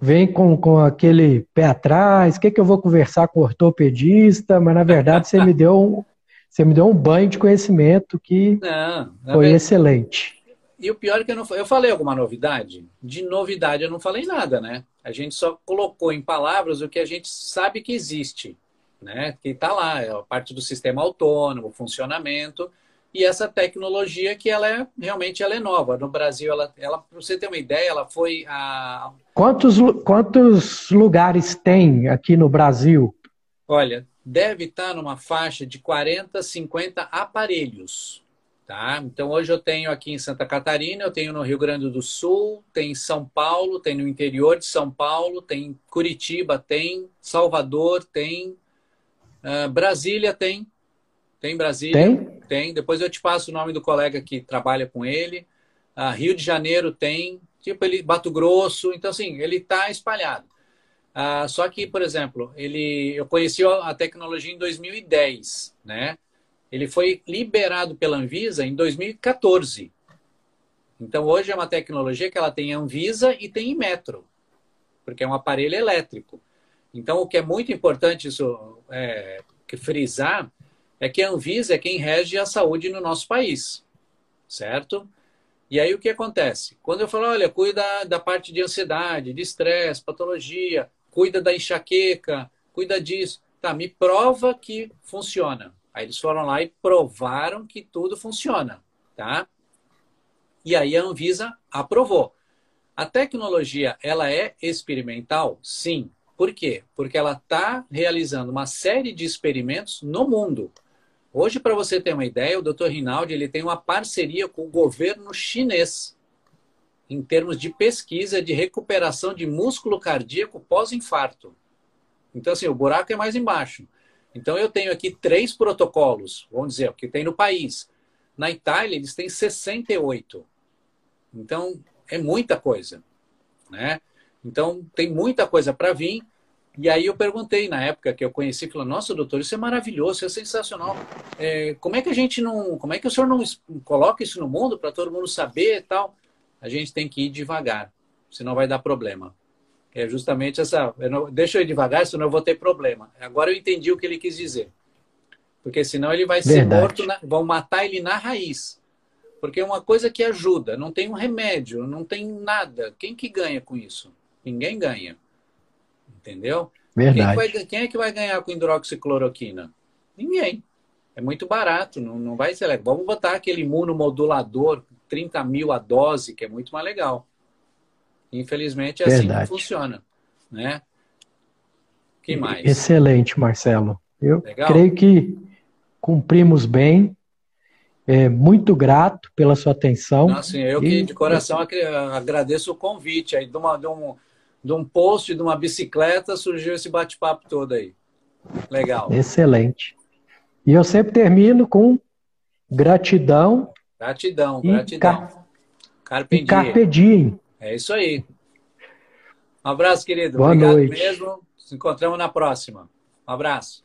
vem com, com aquele pé atrás, o que, que eu vou conversar com o ortopedista, mas na verdade você me deu um, você me deu um banho de conhecimento que não, foi verdade, excelente.
E o pior é que eu não eu falei alguma novidade? De novidade eu não falei nada, né? A gente só colocou em palavras o que a gente sabe que existe, né? Que está lá, é a parte do sistema autônomo, funcionamento e essa tecnologia que ela é realmente ela é nova. No Brasil, ela, ela para você ter uma ideia, ela foi a
quantos quantos lugares tem aqui no Brasil?
Olha, deve estar numa faixa de 40, 50 aparelhos. Tá? Então, hoje eu tenho aqui em Santa Catarina, eu tenho no Rio Grande do Sul, tem em São Paulo, tem no interior de São Paulo, tem Curitiba, tem Salvador, tem uh, Brasília, tem. Tem Brasília?
Tem?
Tem. Depois eu te passo o nome do colega que trabalha com ele. Uh, Rio de Janeiro tem. Tipo, ele, Bato Grosso. Então, assim, ele está espalhado. Uh, só que, por exemplo, ele, eu conheci a tecnologia em 2010, né? Ele foi liberado pela Anvisa em 2014. Então, hoje é uma tecnologia que ela tem Anvisa e tem Metro, porque é um aparelho elétrico. Então, o que é muito importante isso é, frisar é que a Anvisa é quem rege a saúde no nosso país, certo? E aí o que acontece? Quando eu falo, olha, cuida da parte de ansiedade, de estresse, patologia, cuida da enxaqueca, cuida disso. Tá, me prova que funciona. Aí eles foram lá e provaram que tudo funciona, tá? E aí a Anvisa aprovou. A tecnologia, ela é experimental? Sim. Por quê? Porque ela está realizando uma série de experimentos no mundo. Hoje, para você ter uma ideia, o Dr. Rinaldi ele tem uma parceria com o governo chinês em termos de pesquisa de recuperação de músculo cardíaco pós-infarto. Então, assim, o buraco é mais embaixo. Então, eu tenho aqui três protocolos, vamos dizer, o que tem no país. Na Itália, eles têm 68. Então, é muita coisa, né? Então, tem muita coisa para vir. E aí eu perguntei na época que eu conheci, falou, nossa, doutor, isso é maravilhoso, isso é sensacional. É, como é que a gente não, como é que o senhor não coloca isso no mundo para todo mundo saber e tal? A gente tem que ir devagar, senão vai dar problema. É justamente essa. Eu não, deixa eu ir devagar, senão eu vou ter problema. Agora eu entendi o que ele quis dizer. Porque senão ele vai Verdade. ser morto, na, vão matar ele na raiz. Porque é uma coisa que ajuda, não tem um remédio, não tem nada. Quem que ganha com isso? Ninguém ganha. Entendeu?
Verdade.
Quem, vai, quem é que vai ganhar com hidroxicloroquina? Ninguém. É muito barato, não, não vai ser legal. Vamos botar aquele imunomodulador, 30 mil a dose, que é muito mais legal. Infelizmente é Verdade. assim que funciona, né? que mais?
Excelente, Marcelo. Eu Legal? creio que cumprimos bem. É, muito grato pela sua atenção.
Nossa, eu e... que de coração agradeço o convite aí de, uma, de, um, de um post, de uma bicicleta, surgiu esse bate-papo todo aí. Legal.
Excelente. E eu sempre termino com gratidão.
Gratidão, gratidão. Car...
Carpe, e carpe diem.
É isso aí. Um abraço, querido.
Boa
Obrigado
noite.
mesmo. Nos encontramos na próxima. Um abraço.